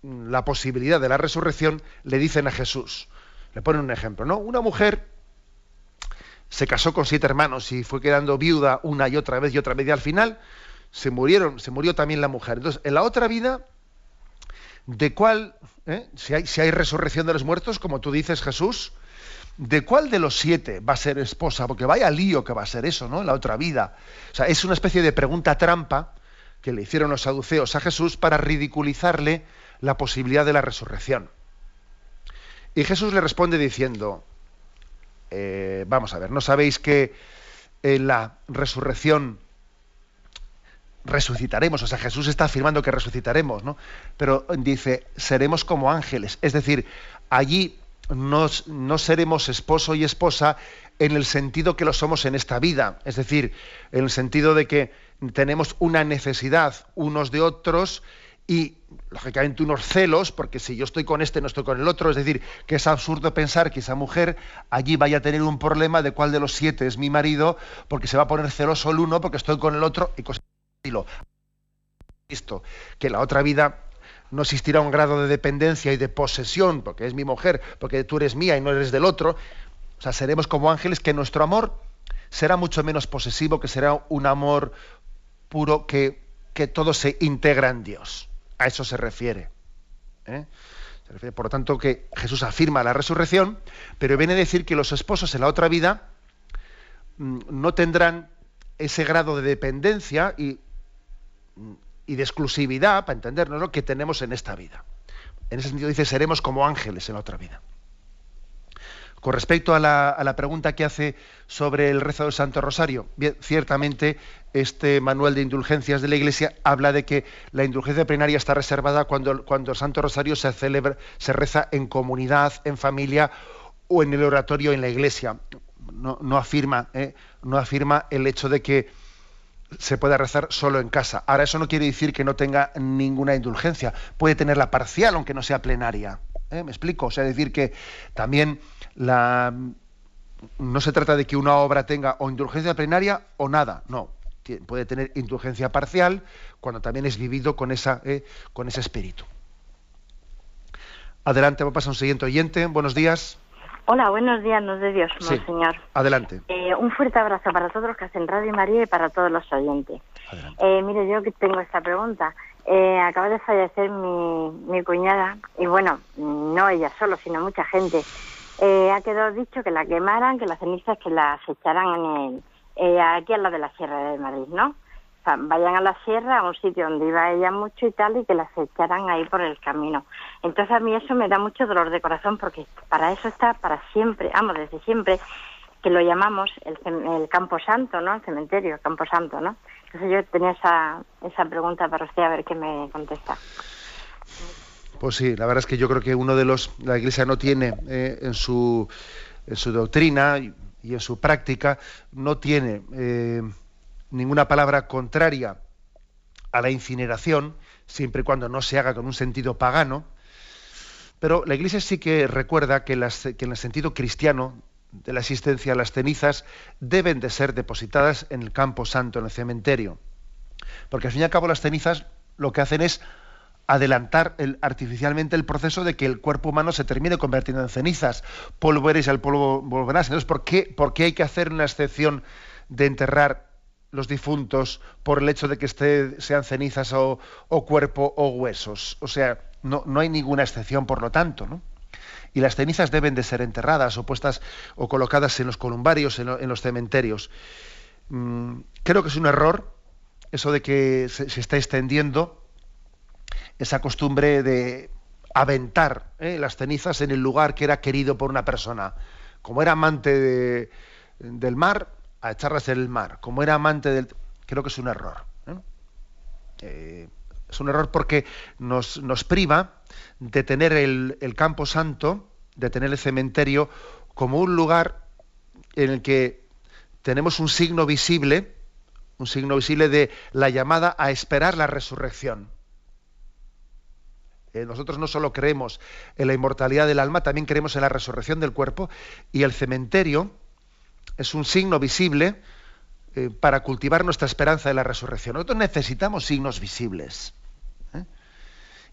la posibilidad de la resurrección, le dicen a Jesús, le ponen un ejemplo, ¿no? Una mujer se casó con siete hermanos y fue quedando viuda una y otra vez y otra vez y al final se murieron, se murió también la mujer. Entonces, en la otra vida, ¿de cuál, eh? si, hay, si hay resurrección de los muertos, como tú dices Jesús, ¿de cuál de los siete va a ser esposa? Porque vaya lío que va a ser eso, ¿no? En la otra vida. O sea, es una especie de pregunta trampa que le hicieron los saduceos a Jesús para ridiculizarle la posibilidad de la resurrección. Y Jesús le responde diciendo, eh, vamos a ver, ¿no sabéis que en la resurrección resucitaremos? O sea, Jesús está afirmando que resucitaremos, ¿no? Pero dice, seremos como ángeles. Es decir, allí no, no seremos esposo y esposa en el sentido que lo somos en esta vida. Es decir, en el sentido de que tenemos una necesidad unos de otros y lógicamente unos celos, porque si yo estoy con este no estoy con el otro, es decir, que es absurdo pensar que esa mujer allí vaya a tener un problema de cuál de los siete es mi marido, porque se va a poner celoso el uno porque estoy con el otro y cosas Esto, que la otra vida no existirá un grado de dependencia y de posesión, porque es mi mujer, porque tú eres mía y no eres del otro. O sea, seremos como ángeles que nuestro amor será mucho menos posesivo, que será un amor puro que, que todo se integra en Dios. A eso se refiere. ¿eh? Se refiere. Por lo tanto, que Jesús afirma la resurrección, pero viene a decir que los esposos en la otra vida mm, no tendrán ese grado de dependencia y, y de exclusividad, para entendernos, lo que tenemos en esta vida. En ese sentido dice, seremos como ángeles en la otra vida. Con respecto a la, pregunta que hace sobre el rezo del Santo Rosario, bien, ciertamente este manual de indulgencias de la Iglesia habla de que la indulgencia plenaria está reservada cuando, el Santo Rosario se celebra, se reza en comunidad, en familia o en el oratorio en la Iglesia. No, afirma, ¿eh? no afirma el hecho de que se pueda rezar solo en casa. Ahora, eso no quiere decir que no tenga ninguna indulgencia. Puede tenerla parcial, aunque no sea plenaria. ¿eh? ¿Me explico? O sea, decir que también la, no se trata de que una obra tenga o indulgencia plenaria o nada, no. Puede tener indulgencia parcial cuando también es vivido con, esa, eh, con ese espíritu. Adelante, va a pasar un siguiente oyente. Buenos días. Hola, buenos días, nos de Dios, señor. Adelante. Eh, un fuerte abrazo para todos los que hacen Radio María y para todos los oyentes. Eh, mire, yo que tengo esta pregunta. Eh, acaba de fallecer mi, mi cuñada y bueno, no ella solo, sino mucha gente. Eh, ha quedado dicho que la quemaran, que las cenizas que las echaran en el, eh, aquí al lado de la Sierra de Madrid, ¿no? O sea, vayan a la sierra, a un sitio donde iba ella mucho y tal, y que las echaran ahí por el camino. Entonces a mí eso me da mucho dolor de corazón porque para eso está para siempre, vamos, desde siempre, que lo llamamos el, el Campo Santo, ¿no? El cementerio, el Campo Santo, ¿no? Entonces yo tenía esa, esa pregunta para usted a ver qué me contesta. Pues sí, la verdad es que yo creo que uno de los, la Iglesia no tiene eh, en, su, en su doctrina y, en su práctica, no tiene eh, ninguna palabra contraria a la incineración, siempre y cuando no se haga con un sentido pagano. Pero la Iglesia sí que recuerda que, que en el sentido cristiano de la existencia, las cenizas deben de ser depositadas en el campo santo, en el cementerio. Porque al fin y al cabo las cenizas lo que hacen es adelantar artificialmente el proceso de que el cuerpo humano se termine convirtiendo en cenizas. Polvo eres al polvo volverás. Entonces, ¿por qué, ¿por qué hay que hacer una excepción de enterrar los difuntos por el hecho de que esté, sean cenizas o, cuerpo o huesos? O sea, no, no hay ninguna excepción por lo tanto, ¿no? y las cenizas deben de ser enterradas o puestas o colocadas en los columbarios, en, los cementerios. Mm, creo que es un error eso de que se, está extendiendo esa costumbre de aventar ¿eh? las cenizas en el lugar que era querido por una persona. Como era amante del mar, a echarlas en el mar. Como era amante del... Creo que es un error. ¿eh? Eh, es un error porque nos, priva de tener el, el, campo santo, de tener el cementerio como un lugar en el que tenemos un signo visible, un signo visible de la llamada a esperar la resurrección. Eh, nosotros no solo creemos en la inmortalidad del alma, también creemos en la resurrección del cuerpo y el cementerio es un signo visible eh, para cultivar nuestra esperanza de la resurrección. Nosotros necesitamos signos visibles.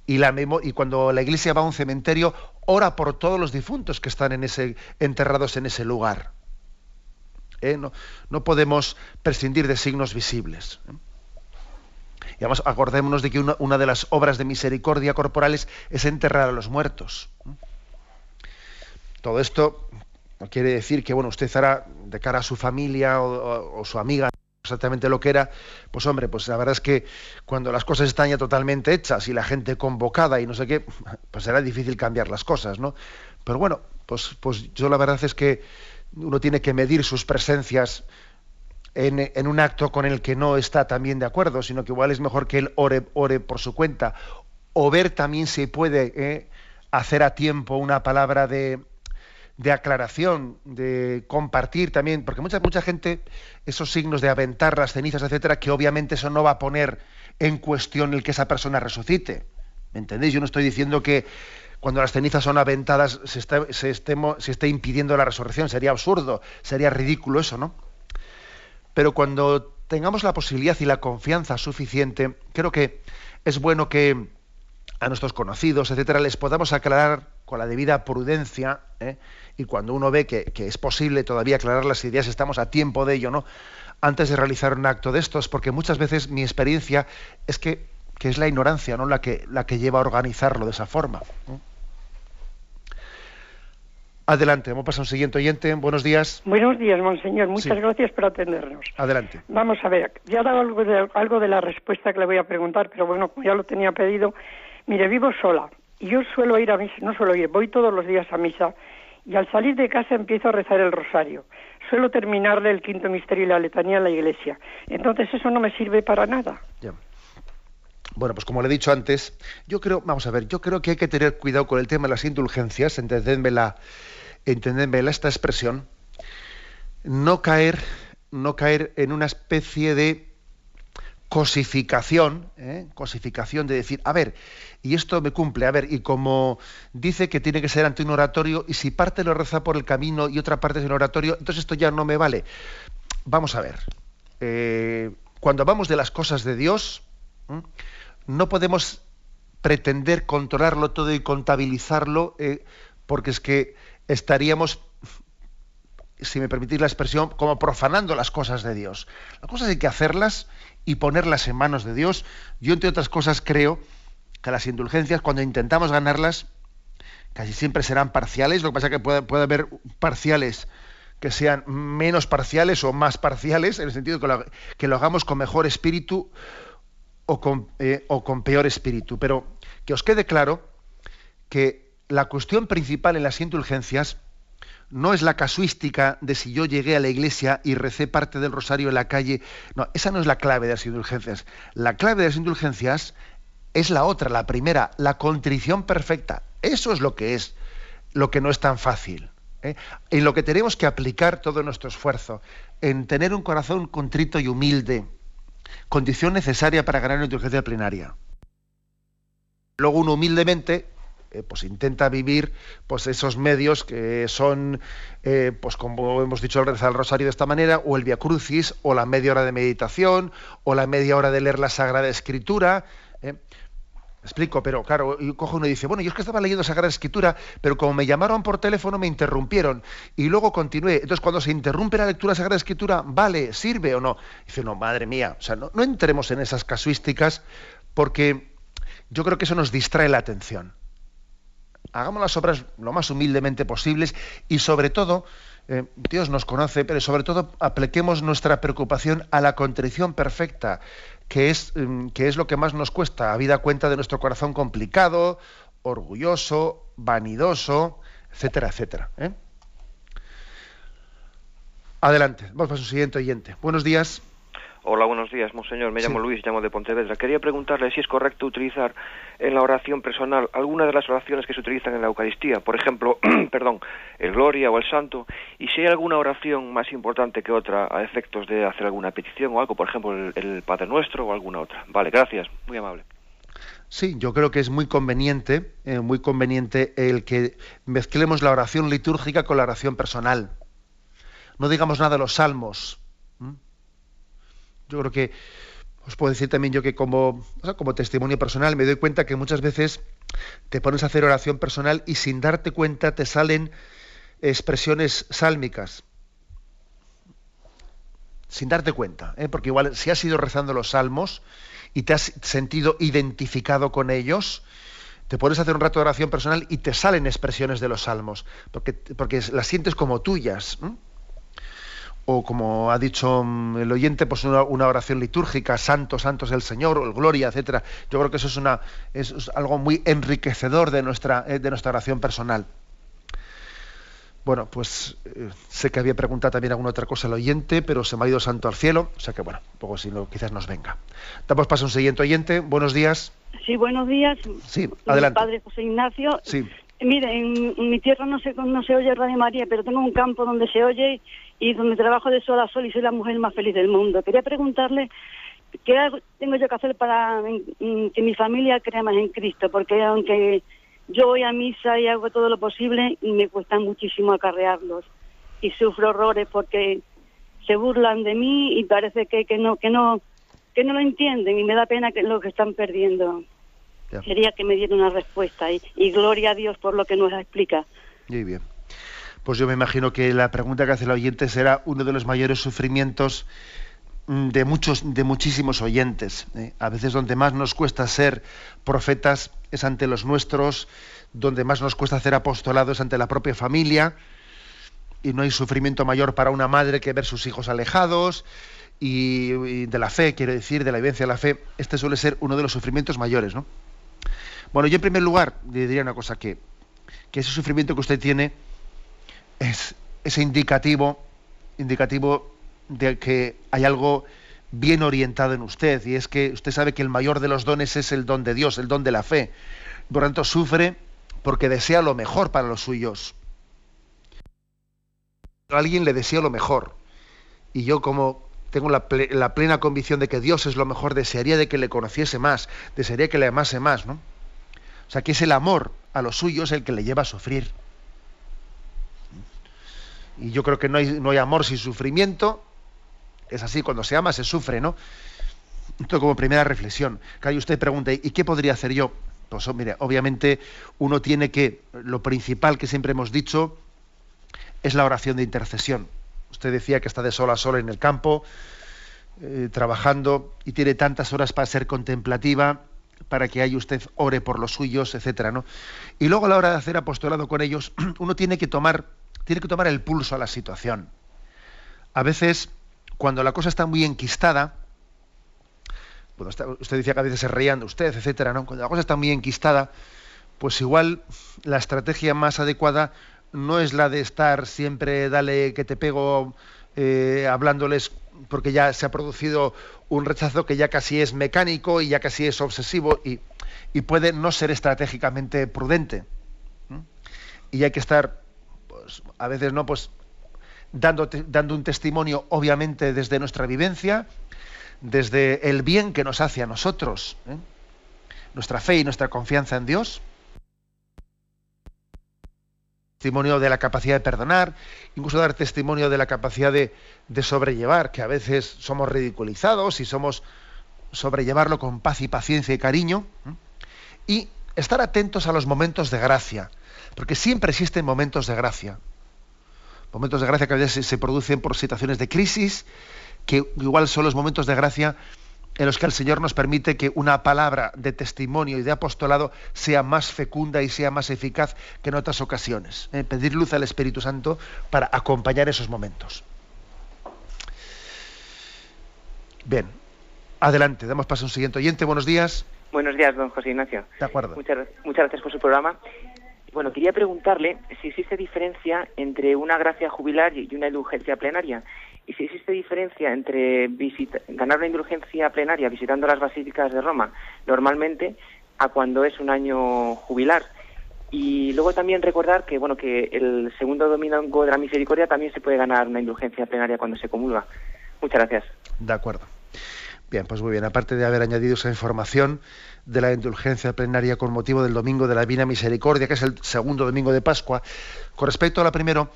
Y, la y, cuando la iglesia va a un cementerio, ora por todos los difuntos que están enterrados en ese lugar. ¿Eh? No, podemos prescindir de signos visibles. Y además acordémonos de que una, de las obras de misericordia corporales es enterrar a los muertos. Todo esto no quiere decir que bueno, usted hará de cara a su familia o su amiga exactamente lo que era, pues hombre, pues la verdad es que cuando las cosas están ya totalmente hechas y la gente convocada y no sé qué, pues será difícil cambiar las cosas, ¿no? Pero bueno, pues, pues yo la verdad es que uno tiene que medir sus presencias en, un acto con el que no está también de acuerdo, sino que igual es mejor que él ore, ore por su cuenta, o ver también si puede eh, hacer a tiempo una palabra de, de aclaración, de compartir también, porque mucha, mucha gente, esos signos de aventar las cenizas, etcétera, que obviamente eso no va a poner en cuestión el que esa persona resucite. ¿Me entendéis? Yo no estoy diciendo que cuando las cenizas son aventadas se, se, se esté impidiendo la resurrección, sería absurdo, sería ridículo eso, ¿no? Pero cuando tengamos la posibilidad y la confianza suficiente, creo que es bueno que a nuestros conocidos, etcétera, les podamos aclarar con la debida prudencia ¿eh? y cuando uno ve que, es posible todavía aclarar las ideas, estamos a tiempo de ello, ¿no? Antes de realizar un acto de estos, porque muchas veces mi experiencia es que, es la ignorancia, ¿no? La que, la que lleva a organizarlo de esa forma. Adelante, vamos a pasar a un siguiente oyente. Buenos días. Buenos días, monseñor. Muchas gracias por atendernos. Adelante. Vamos a ver, ya ha dado algo de, algo de la respuesta que le voy a preguntar, pero bueno, como ya lo tenía pedido, mire, vivo sola. Y yo suelo ir a misa, no suelo ir, voy todos los días a misa y al salir de casa empiezo a rezar el rosario. Suelo terminarle el quinto misterio y la letanía en la iglesia. Entonces eso no me sirve para nada. Bueno, pues como le he dicho antes, yo creo, vamos a ver, yo creo que hay que tener cuidado con el tema de las indulgencias, entendedme, la, esta expresión, no caer, no caer en una especie de cosificación, ¿eh? cosificación de decir, a ver, y esto me cumple, a ver, y como dice que tiene que ser ante un oratorio, y si parte lo reza por el camino y otra parte es el oratorio, entonces esto ya no me vale. Vamos a ver, eh, cuando hablamos de las cosas de Dios, no podemos pretender controlarlo todo y contabilizarlo, eh, porque es que estaríamos si me permitís la expresión, como profanando las cosas de Dios. Las cosas hay que hacerlas y ponerlas en manos de Dios. Yo, entre otras cosas, creo que las indulgencias, cuando intentamos ganarlas, casi siempre serán parciales. Lo que pasa es que puede, haber parciales que sean menos parciales o más parciales, en el sentido que lo, que lo hagamos con mejor espíritu o con, eh, o con peor espíritu. Pero que os quede claro que la cuestión principal en las indulgencias no es la casuística de si yo llegué a la iglesia y recé parte del rosario en la calle. No, esa no es la clave de las indulgencias. La clave de las indulgencias es la otra, la primera, la contrición perfecta. Eso es lo que es, lo que no es tan fácil. ¿eh? En lo que tenemos que aplicar todo nuestro esfuerzo, en tener un corazón contrito y humilde, condición necesaria para ganar una inteligencia plenaria. Luego uno humildemente eh, pues intenta vivir pues esos medios que son eh, pues como hemos dicho el rezar el rosario de esta manera o el via crucis o la media hora de meditación o la media hora de leer la sagrada escritura ¿eh? Explico, pero claro, cojo uno y dice, bueno, yo es que estaba leyendo Sagrada Escritura, pero como me llamaron por teléfono me interrumpieron y luego continué. Entonces, cuando se interrumpe la lectura de Sagrada Escritura, ¿vale? ¿Sirve o no? Dice, no, madre mía, o sea, no, no entremos en esas casuísticas porque yo creo que eso nos distrae la atención. Hagamos las obras lo más humildemente posibles y sobre todo, eh, Dios nos conoce, pero sobre todo apliquemos nuestra preocupación a la contrición perfecta, que es, mm, que es lo que más nos cuesta, habida cuenta de nuestro corazón complicado, orgulloso, vanidoso, etcétera, etcétera. ¿eh? Adelante, vamos a su siguiente oyente. Buenos días. Hola, buenos días, monseñor. Me llamo Luis, llamo de Pontevedra. Quería preguntarle si es correcto utilizar en la oración personal alguna de las oraciones que se utilizan en la Eucaristía, por ejemplo, (clears throat) perdón, el Gloria o el Santo, y si hay alguna oración más importante que otra a efectos de hacer alguna petición o algo, por ejemplo, el, Padre Nuestro o alguna otra. Vale, gracias, muy amable. Sí, yo creo que es muy conveniente, eh, muy conveniente el que mezclemos la oración litúrgica con la oración personal. No digamos nada de los salmos, yo creo que os puedo decir también yo que como, como testimonio personal me doy cuenta que muchas veces te pones a hacer oración personal y sin darte cuenta te salen expresiones sálmicas. Sin darte cuenta, ¿eh? porque igual si has ido rezando los salmos y te has sentido identificado con ellos, te pones a hacer un rato de oración personal y te salen expresiones de los salmos, porque, porque las sientes como tuyas o como ha dicho mm, el oyente, pues una, oración litúrgica, Santo, Santo es el Señor, o el Gloria, etcétera. Yo creo que eso es, una, es, algo muy enriquecedor de nuestra, eh, de nuestra oración personal. Bueno, pues eh, sé que había preguntado también alguna otra cosa el oyente, pero se me ha ido santo al cielo, o sea que bueno, poco si no, quizás nos venga. Damos paso a un siguiente oyente. Buenos días. Sí, buenos días. Sí, adelante. padre José Ignacio. Sí. Mire, en, mi tierra no se, no se oye Radio María, pero tengo un campo donde se oye y donde trabajo de sol a sol y soy la mujer más feliz del mundo. Quería preguntarle qué tengo yo que hacer para que mi familia crea más en Cristo, porque aunque yo voy a misa y hago todo lo posible, me cuesta muchísimo acarrearlos y sufro horrores porque se burlan de mí y parece que, que no que no que no lo entienden y me da pena que lo que están perdiendo. Sería que me diera una respuesta y, y gloria a Dios por lo que nos explica. Muy bien pues yo me imagino que la pregunta que hace el oyente será uno de los mayores sufrimientos mm, de muchos, de muchísimos oyentes. ¿eh? A veces donde más nos cuesta ser profetas es ante los nuestros, donde más nos cuesta hacer apostolados ante la propia familia, y no hay sufrimiento mayor para una madre que ver sus hijos alejados, y, de la fe, quiero decir, de la vivencia de la fe, este suele ser uno de los sufrimientos mayores, ¿no? Bueno, yo en primer lugar le diría una cosa, que, que ese sufrimiento que usted tiene, es, ese indicativo, indicativo de que hay algo bien orientado en usted, y es que usted sabe que el mayor de los dones es el don de Dios, el don de la fe. Por lo tanto, sufre porque desea lo mejor para los suyos. alguien le desea lo mejor. Y yo como tengo la, plena convicción de que Dios es lo mejor, desearía de que le conociese más, desearía que le amase más, ¿no? O sea, que es el amor a los suyos el que le lleva a sufrir y yo creo que no hay, no hay amor sin sufrimiento. Es así, cuando se ama se sufre, ¿no? Esto como primera reflexión. Que usted pregunta, ¿y qué podría hacer yo? Pues oh, mire, obviamente uno tiene que, lo principal que siempre hemos dicho es la oración de intercesión. Usted decía que está de sol a sol en el campo, eh, trabajando y tiene tantas horas para ser contemplativa, para que ahí usted ore por los suyos, etcétera, ¿no? Y luego a la hora de hacer apostolado con ellos, (clears throat) uno tiene que tomar tiene que tomar el pulso a la situación. A veces, cuando la cosa está muy enquistada, usted decía que a veces se reían de usted, etcétera, ¿no? Cuando la cosa está muy enquistada, pues igual la estrategia más adecuada no es la de estar siempre, dale que te pego, eh, hablándoles porque ya se ha producido un rechazo que ya casi es mecánico y ya casi es obsesivo y, puede no ser estratégicamente prudente. Y hay que estar, pues, a veces no, pues dando, un testimonio, obviamente, desde nuestra vivencia, desde el bien que nos hace a nosotros, ¿eh? nuestra fe y nuestra confianza en Dios testimonio de la capacidad de perdonar, incluso dar testimonio de la capacidad de, sobrellevar, que a veces somos ridiculizados y somos sobrellevarlo con paz y paciencia y cariño, y estar atentos a los momentos de gracia, porque siempre existen momentos de gracia. Momentos de gracia que a veces se producen por situaciones de crisis, que igual son los momentos de gracia en los que el Señor nos permite que una palabra de testimonio y de apostolado sea más fecunda y sea más eficaz que en otras ocasiones. ¿eh? Pedir luz al Espíritu Santo para acompañar esos momentos. Bien, adelante, damos paso a un siguiente oyente. Buenos días. Buenos días, don José Ignacio. De acuerdo. Muchas, muchas gracias por su programa. Bueno, quería preguntarle si existe diferencia entre una gracia jubilar y una indulgencia plenaria y si existe diferencia entre ganar una indulgencia plenaria visitando las basílicas de Roma normalmente a cuando es un año jubilar. Y luego también recordar que bueno que el segundo domingo de la misericordia también se puede ganar una indulgencia plenaria cuando se comulga. Muchas gracias. De acuerdo. Bien, pues muy bien. Aparte de haber añadido esa información de la indulgencia plenaria con motivo del domingo de la Divina Misericordia, que es el segundo domingo de Pascua, con respecto a la primero,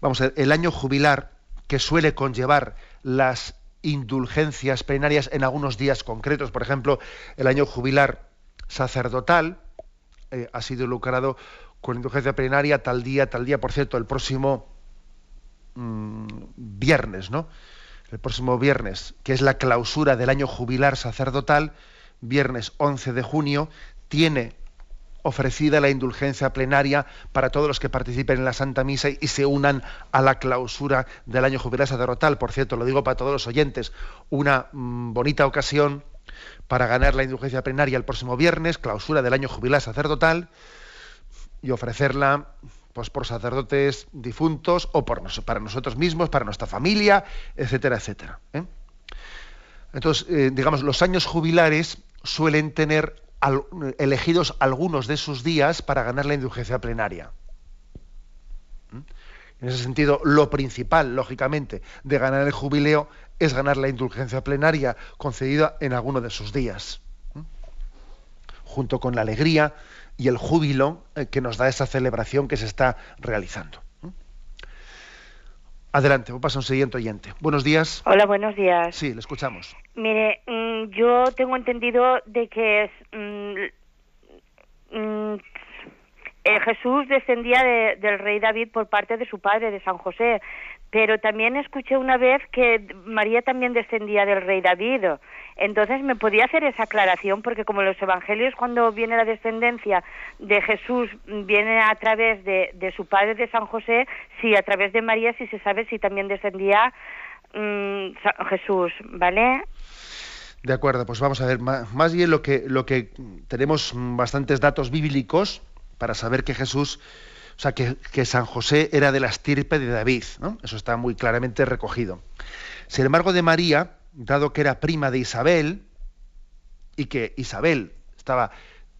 vamos a ver, el año jubilar que suele conllevar las indulgencias plenarias en algunos días concretos. Por ejemplo, el año jubilar sacerdotal eh, ha sido lucrado con indulgencia plenaria tal día, tal día, por cierto, el próximo mm, viernes, ¿no? El próximo viernes, que es la clausura del año jubilar sacerdotal, viernes 11 de junio, tiene ofrecida la indulgencia plenaria para todos los que participen en la Santa Misa y se unan a la clausura del año jubilar sacerdotal. Por cierto, lo digo para todos los oyentes, una mm, bonita ocasión para ganar la indulgencia plenaria el próximo viernes, clausura del año jubilar sacerdotal, y ofrecerla pues, por sacerdotes difuntos o por para nosotros mismos, para nuestra familia, etcétera, etcétera. ¿eh? Entonces, eh, digamos, los años jubilares suelen tener elegidos algunos de sus días para ganar la indulgencia plenaria. ¿Mm? En ese sentido, lo principal, lógicamente, de ganar el jubileo es ganar la indulgencia plenaria concedida en alguno de sus días, ¿Mm? junto con la alegría y el júbilo eh, que nos da esa celebración que se está realizando. Adelante, pasa un siguiente oyente. Buenos días. Hola, buenos días. Sí, le escuchamos. Mire, mm, yo tengo entendido de que es, mm, mm, eh, Jesús descendía del rey David por parte de su padre, de San José, pero también escuché una vez que María también descendía del rey David. Entonces, ¿me podía hacer esa aclaración? Porque como los evangelios, cuando viene la descendencia de Jesús, viene a través de, de su padre, de San José, si a través de María, si se sabe si también descendía Jesús, ¿vale? De acuerdo, pues vamos a ver, más bien lo que, lo que tenemos bastantes datos bíblicos para saber que Jesús, o sea, que, San José era de la estirpe de David, ¿no? Eso está muy claramente recogido. Sin embargo, de María, dado que era prima de Isabel, y que Isabel estaba,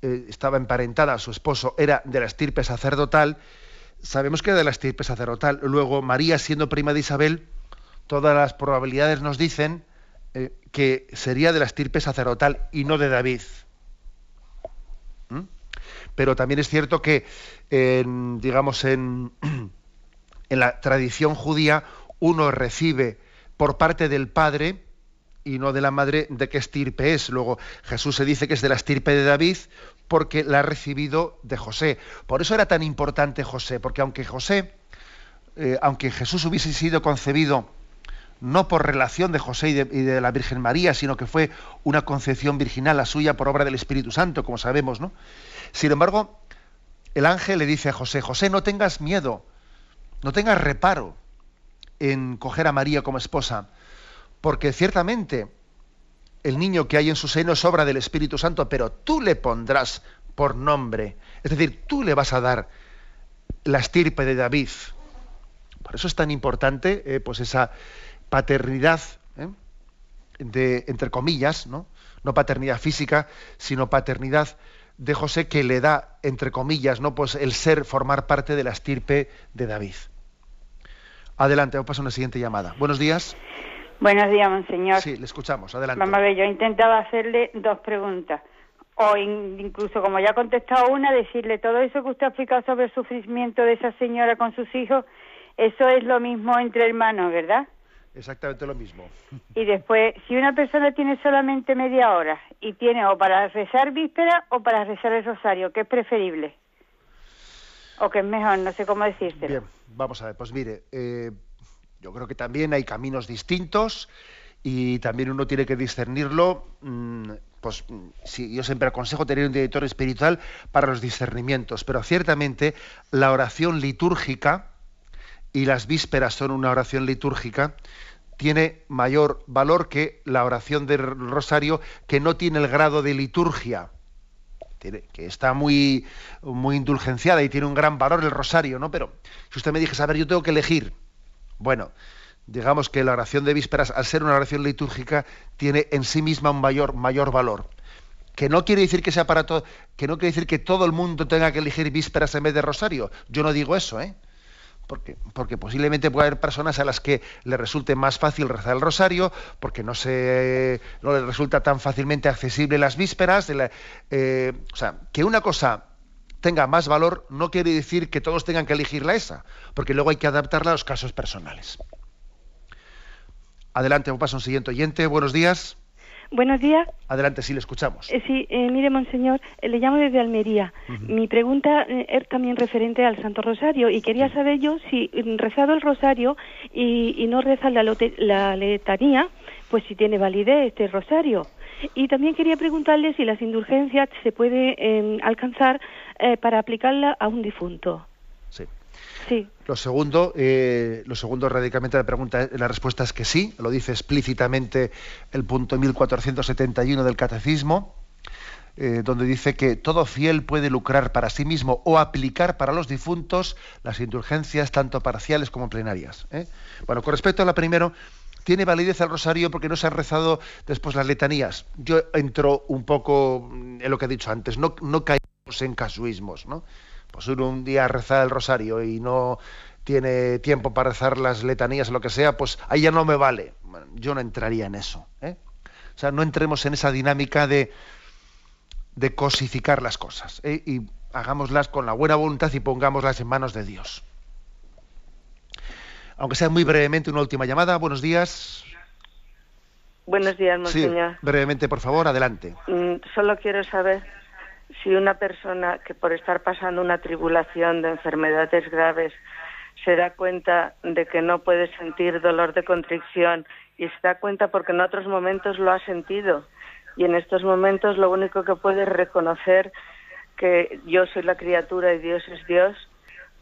eh, estaba emparentada a su esposo, era de la estirpe sacerdotal, sabemos que era de la estirpe sacerdotal. Luego, María, siendo prima de Isabel, todas las probabilidades nos dicen eh, que sería de la estirpe sacerdotal y no de David. Pero también es cierto que, digamos, en, (clears throat) en la tradición judía uno recibe por parte del padre y no de la madre de qué estirpe es. Luego Jesús se dice que es de la estirpe de David porque la ha recibido de José. Por eso era tan importante José, porque aunque José, eh, aunque Jesús hubiese sido concebido no por relación de José y de, la Virgen María, sino que fue una concepción virginal la suya por obra del Espíritu Santo, como sabemos, ¿no? Sin embargo, el ángel le dice a José, José, no tengas miedo, no tengas reparo en coger a María como esposa, porque ciertamente el niño que hay en su seno es obra del Espíritu Santo, pero tú le pondrás por nombre, es decir, tú le vas a dar la estirpe de David. Por eso es tan importante eh, pues esa, paternidad ¿eh? de, entre comillas, ¿no? no paternidad física, sino paternidad de José que le da, entre comillas, ¿no? pues el ser, formar parte de la estirpe de David. Adelante, vamos a una siguiente llamada. Buenos días. Buenos días, monseñor. Sí, le escuchamos. Adelante. Vamos a ver, yo intentaba hacerle dos preguntas. O incluso, como ya ha contestado una, decirle todo eso que usted ha explicado sobre el sufrimiento de esa señora con sus hijos, eso es lo mismo entre hermanos, ¿verdad? Exactamente lo mismo. Y después, si una persona tiene solamente media hora y tiene o para rezar víspera o para rezar el rosario, ¿qué es preferible? O qué es mejor, no sé cómo decírselo. Bien, vamos a ver, pues mire, eh, yo creo que también hay caminos distintos y también uno tiene que discernirlo. Mm, pues sí, yo siempre aconsejo tener un director espiritual para los discernimientos, pero ciertamente la oración litúrgica, y las vísperas son una oración litúrgica, tiene mayor valor que la oración del rosario que no tiene el grado de liturgia, que está muy, muy indulgenciada y tiene un gran valor el rosario, ¿no? Pero si usted me dijese, a ver, yo tengo que elegir, bueno, digamos que la oración de vísperas, al ser una oración litúrgica, tiene en sí misma un mayor, mayor valor. Que no quiere decir que sea para todo, que no quiere decir que todo el mundo tenga que elegir vísperas en vez de rosario. Yo no digo eso, ¿eh? Porque, posiblemente puede haber personas a las que le resulte más fácil rezar el rosario, porque no se no les resulta tan fácilmente accesible las vísperas. Eh, o sea, que una cosa tenga más valor no quiere decir que todos tengan que elegirla esa, porque luego hay que adaptarla a los casos personales. Adelante, paso un siguiente oyente. Buenos días. Buenos días. Adelante, sí, le escuchamos. Eh, sí, eh, mire, monseñor, eh, le llamo desde Almería. Mi pregunta es también referente al Santo Rosario y quería saber yo si mm, rezado el Rosario y, no reza la, la letanía, pues si tiene validez este Rosario. Y también quería preguntarle si las indulgencias se puede em, alcanzar para aplicarla a un difunto. Lo segundo, eh, lo segundo radicalmente la pregunta, la respuesta es que sí, lo dice explícitamente el punto 1471 del Catecismo, eh, donde dice que todo fiel puede lucrar para sí mismo o aplicar para los difuntos las indulgencias tanto parciales como plenarias. ¿eh? Bueno, con respecto a la primero, tiene validez el rosario porque no se han rezado después las letanías. Yo entro un poco en lo que he dicho antes, no, no caemos en casuismos, ¿no? Pues uno un día rezar el rosario y no tiene tiempo para rezar las letanías o lo que sea, pues ahí ya no me vale. yo no entraría en eso. ¿eh? O sea, no entremos en esa dinámica de, de cosificar las cosas ¿eh? y hagámoslas con la buena voluntad y pongámoslas en manos de Dios. Aunque sea muy brevemente una última llamada, buenos días. Buenos días, monseñor. Sí, brevemente, por favor, adelante. Mm, solo quiero saber si una persona que por estar pasando una tribulación de enfermedades graves se da cuenta de que no puede sentir dolor de contrición y se da cuenta porque en otros momentos lo ha sentido y en estos momentos lo único que puede es reconocer que yo soy la criatura y Dios es Dios,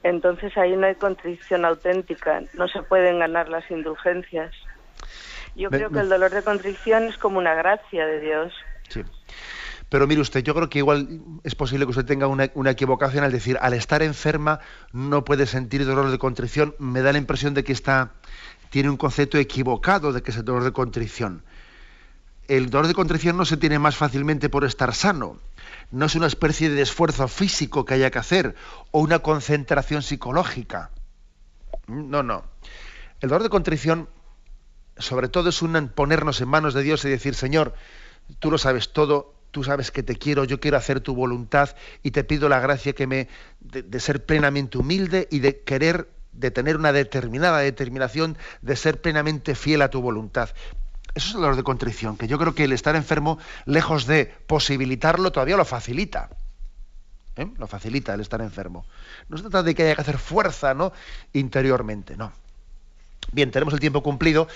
entonces ahí no hay contrición auténtica, no se pueden ganar las indulgencias. Yo creo que el dolor de contrición es como una gracia de Dios. Sí. Pero mire usted, yo creo que igual es posible que usted tenga una, equivocación al decir, al estar enferma no puede sentir dolor de contrición. Me da la impresión de que está, tiene un concepto equivocado de que es el dolor de contrición. El dolor de contrición no se tiene más fácilmente por estar sano. No es una especie de esfuerzo físico que haya que hacer o una concentración psicológica. No, no. El dolor de contrición, sobre todo, es un ponernos en manos de Dios y decir, Señor, tú lo sabes todo, tú sabes que te quiero, yo quiero hacer tu voluntad y te pido la gracia que me de, ser plenamente humilde y de querer de tener una determinada determinación de ser plenamente fiel a tu voluntad. Eso es el dolor de contrición, que yo creo que el estar enfermo, lejos de posibilitarlo, todavía lo facilita. ¿Eh? Lo facilita el estar enfermo. No se trata de que haya que hacer fuerza ¿no? interiormente, no. Bien, tenemos el tiempo cumplido.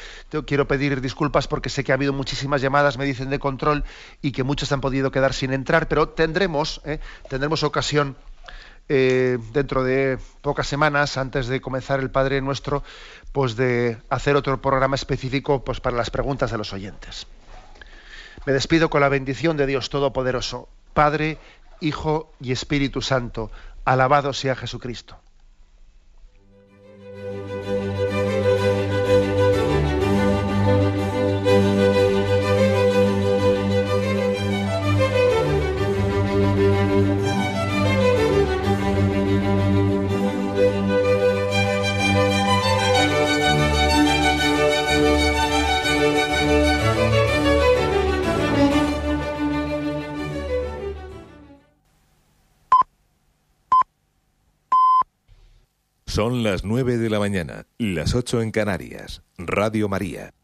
quiero pedir disculpas porque sé que ha habido muchísimas llamadas, me dicen de control, y que muchos han podido quedar sin entrar, pero tendremos, ¿eh? tendremos ocasión eh, dentro de pocas semanas, antes de comenzar el Padre Nuestro, pues de hacer otro programa específico pues, para las preguntas de los oyentes. Me despido con la bendición de Dios Todopoderoso, Padre, Hijo y Espíritu Santo. Alabado sea Jesucristo. Son las 9 de la mañana, las 8 en Canarias. Radio María.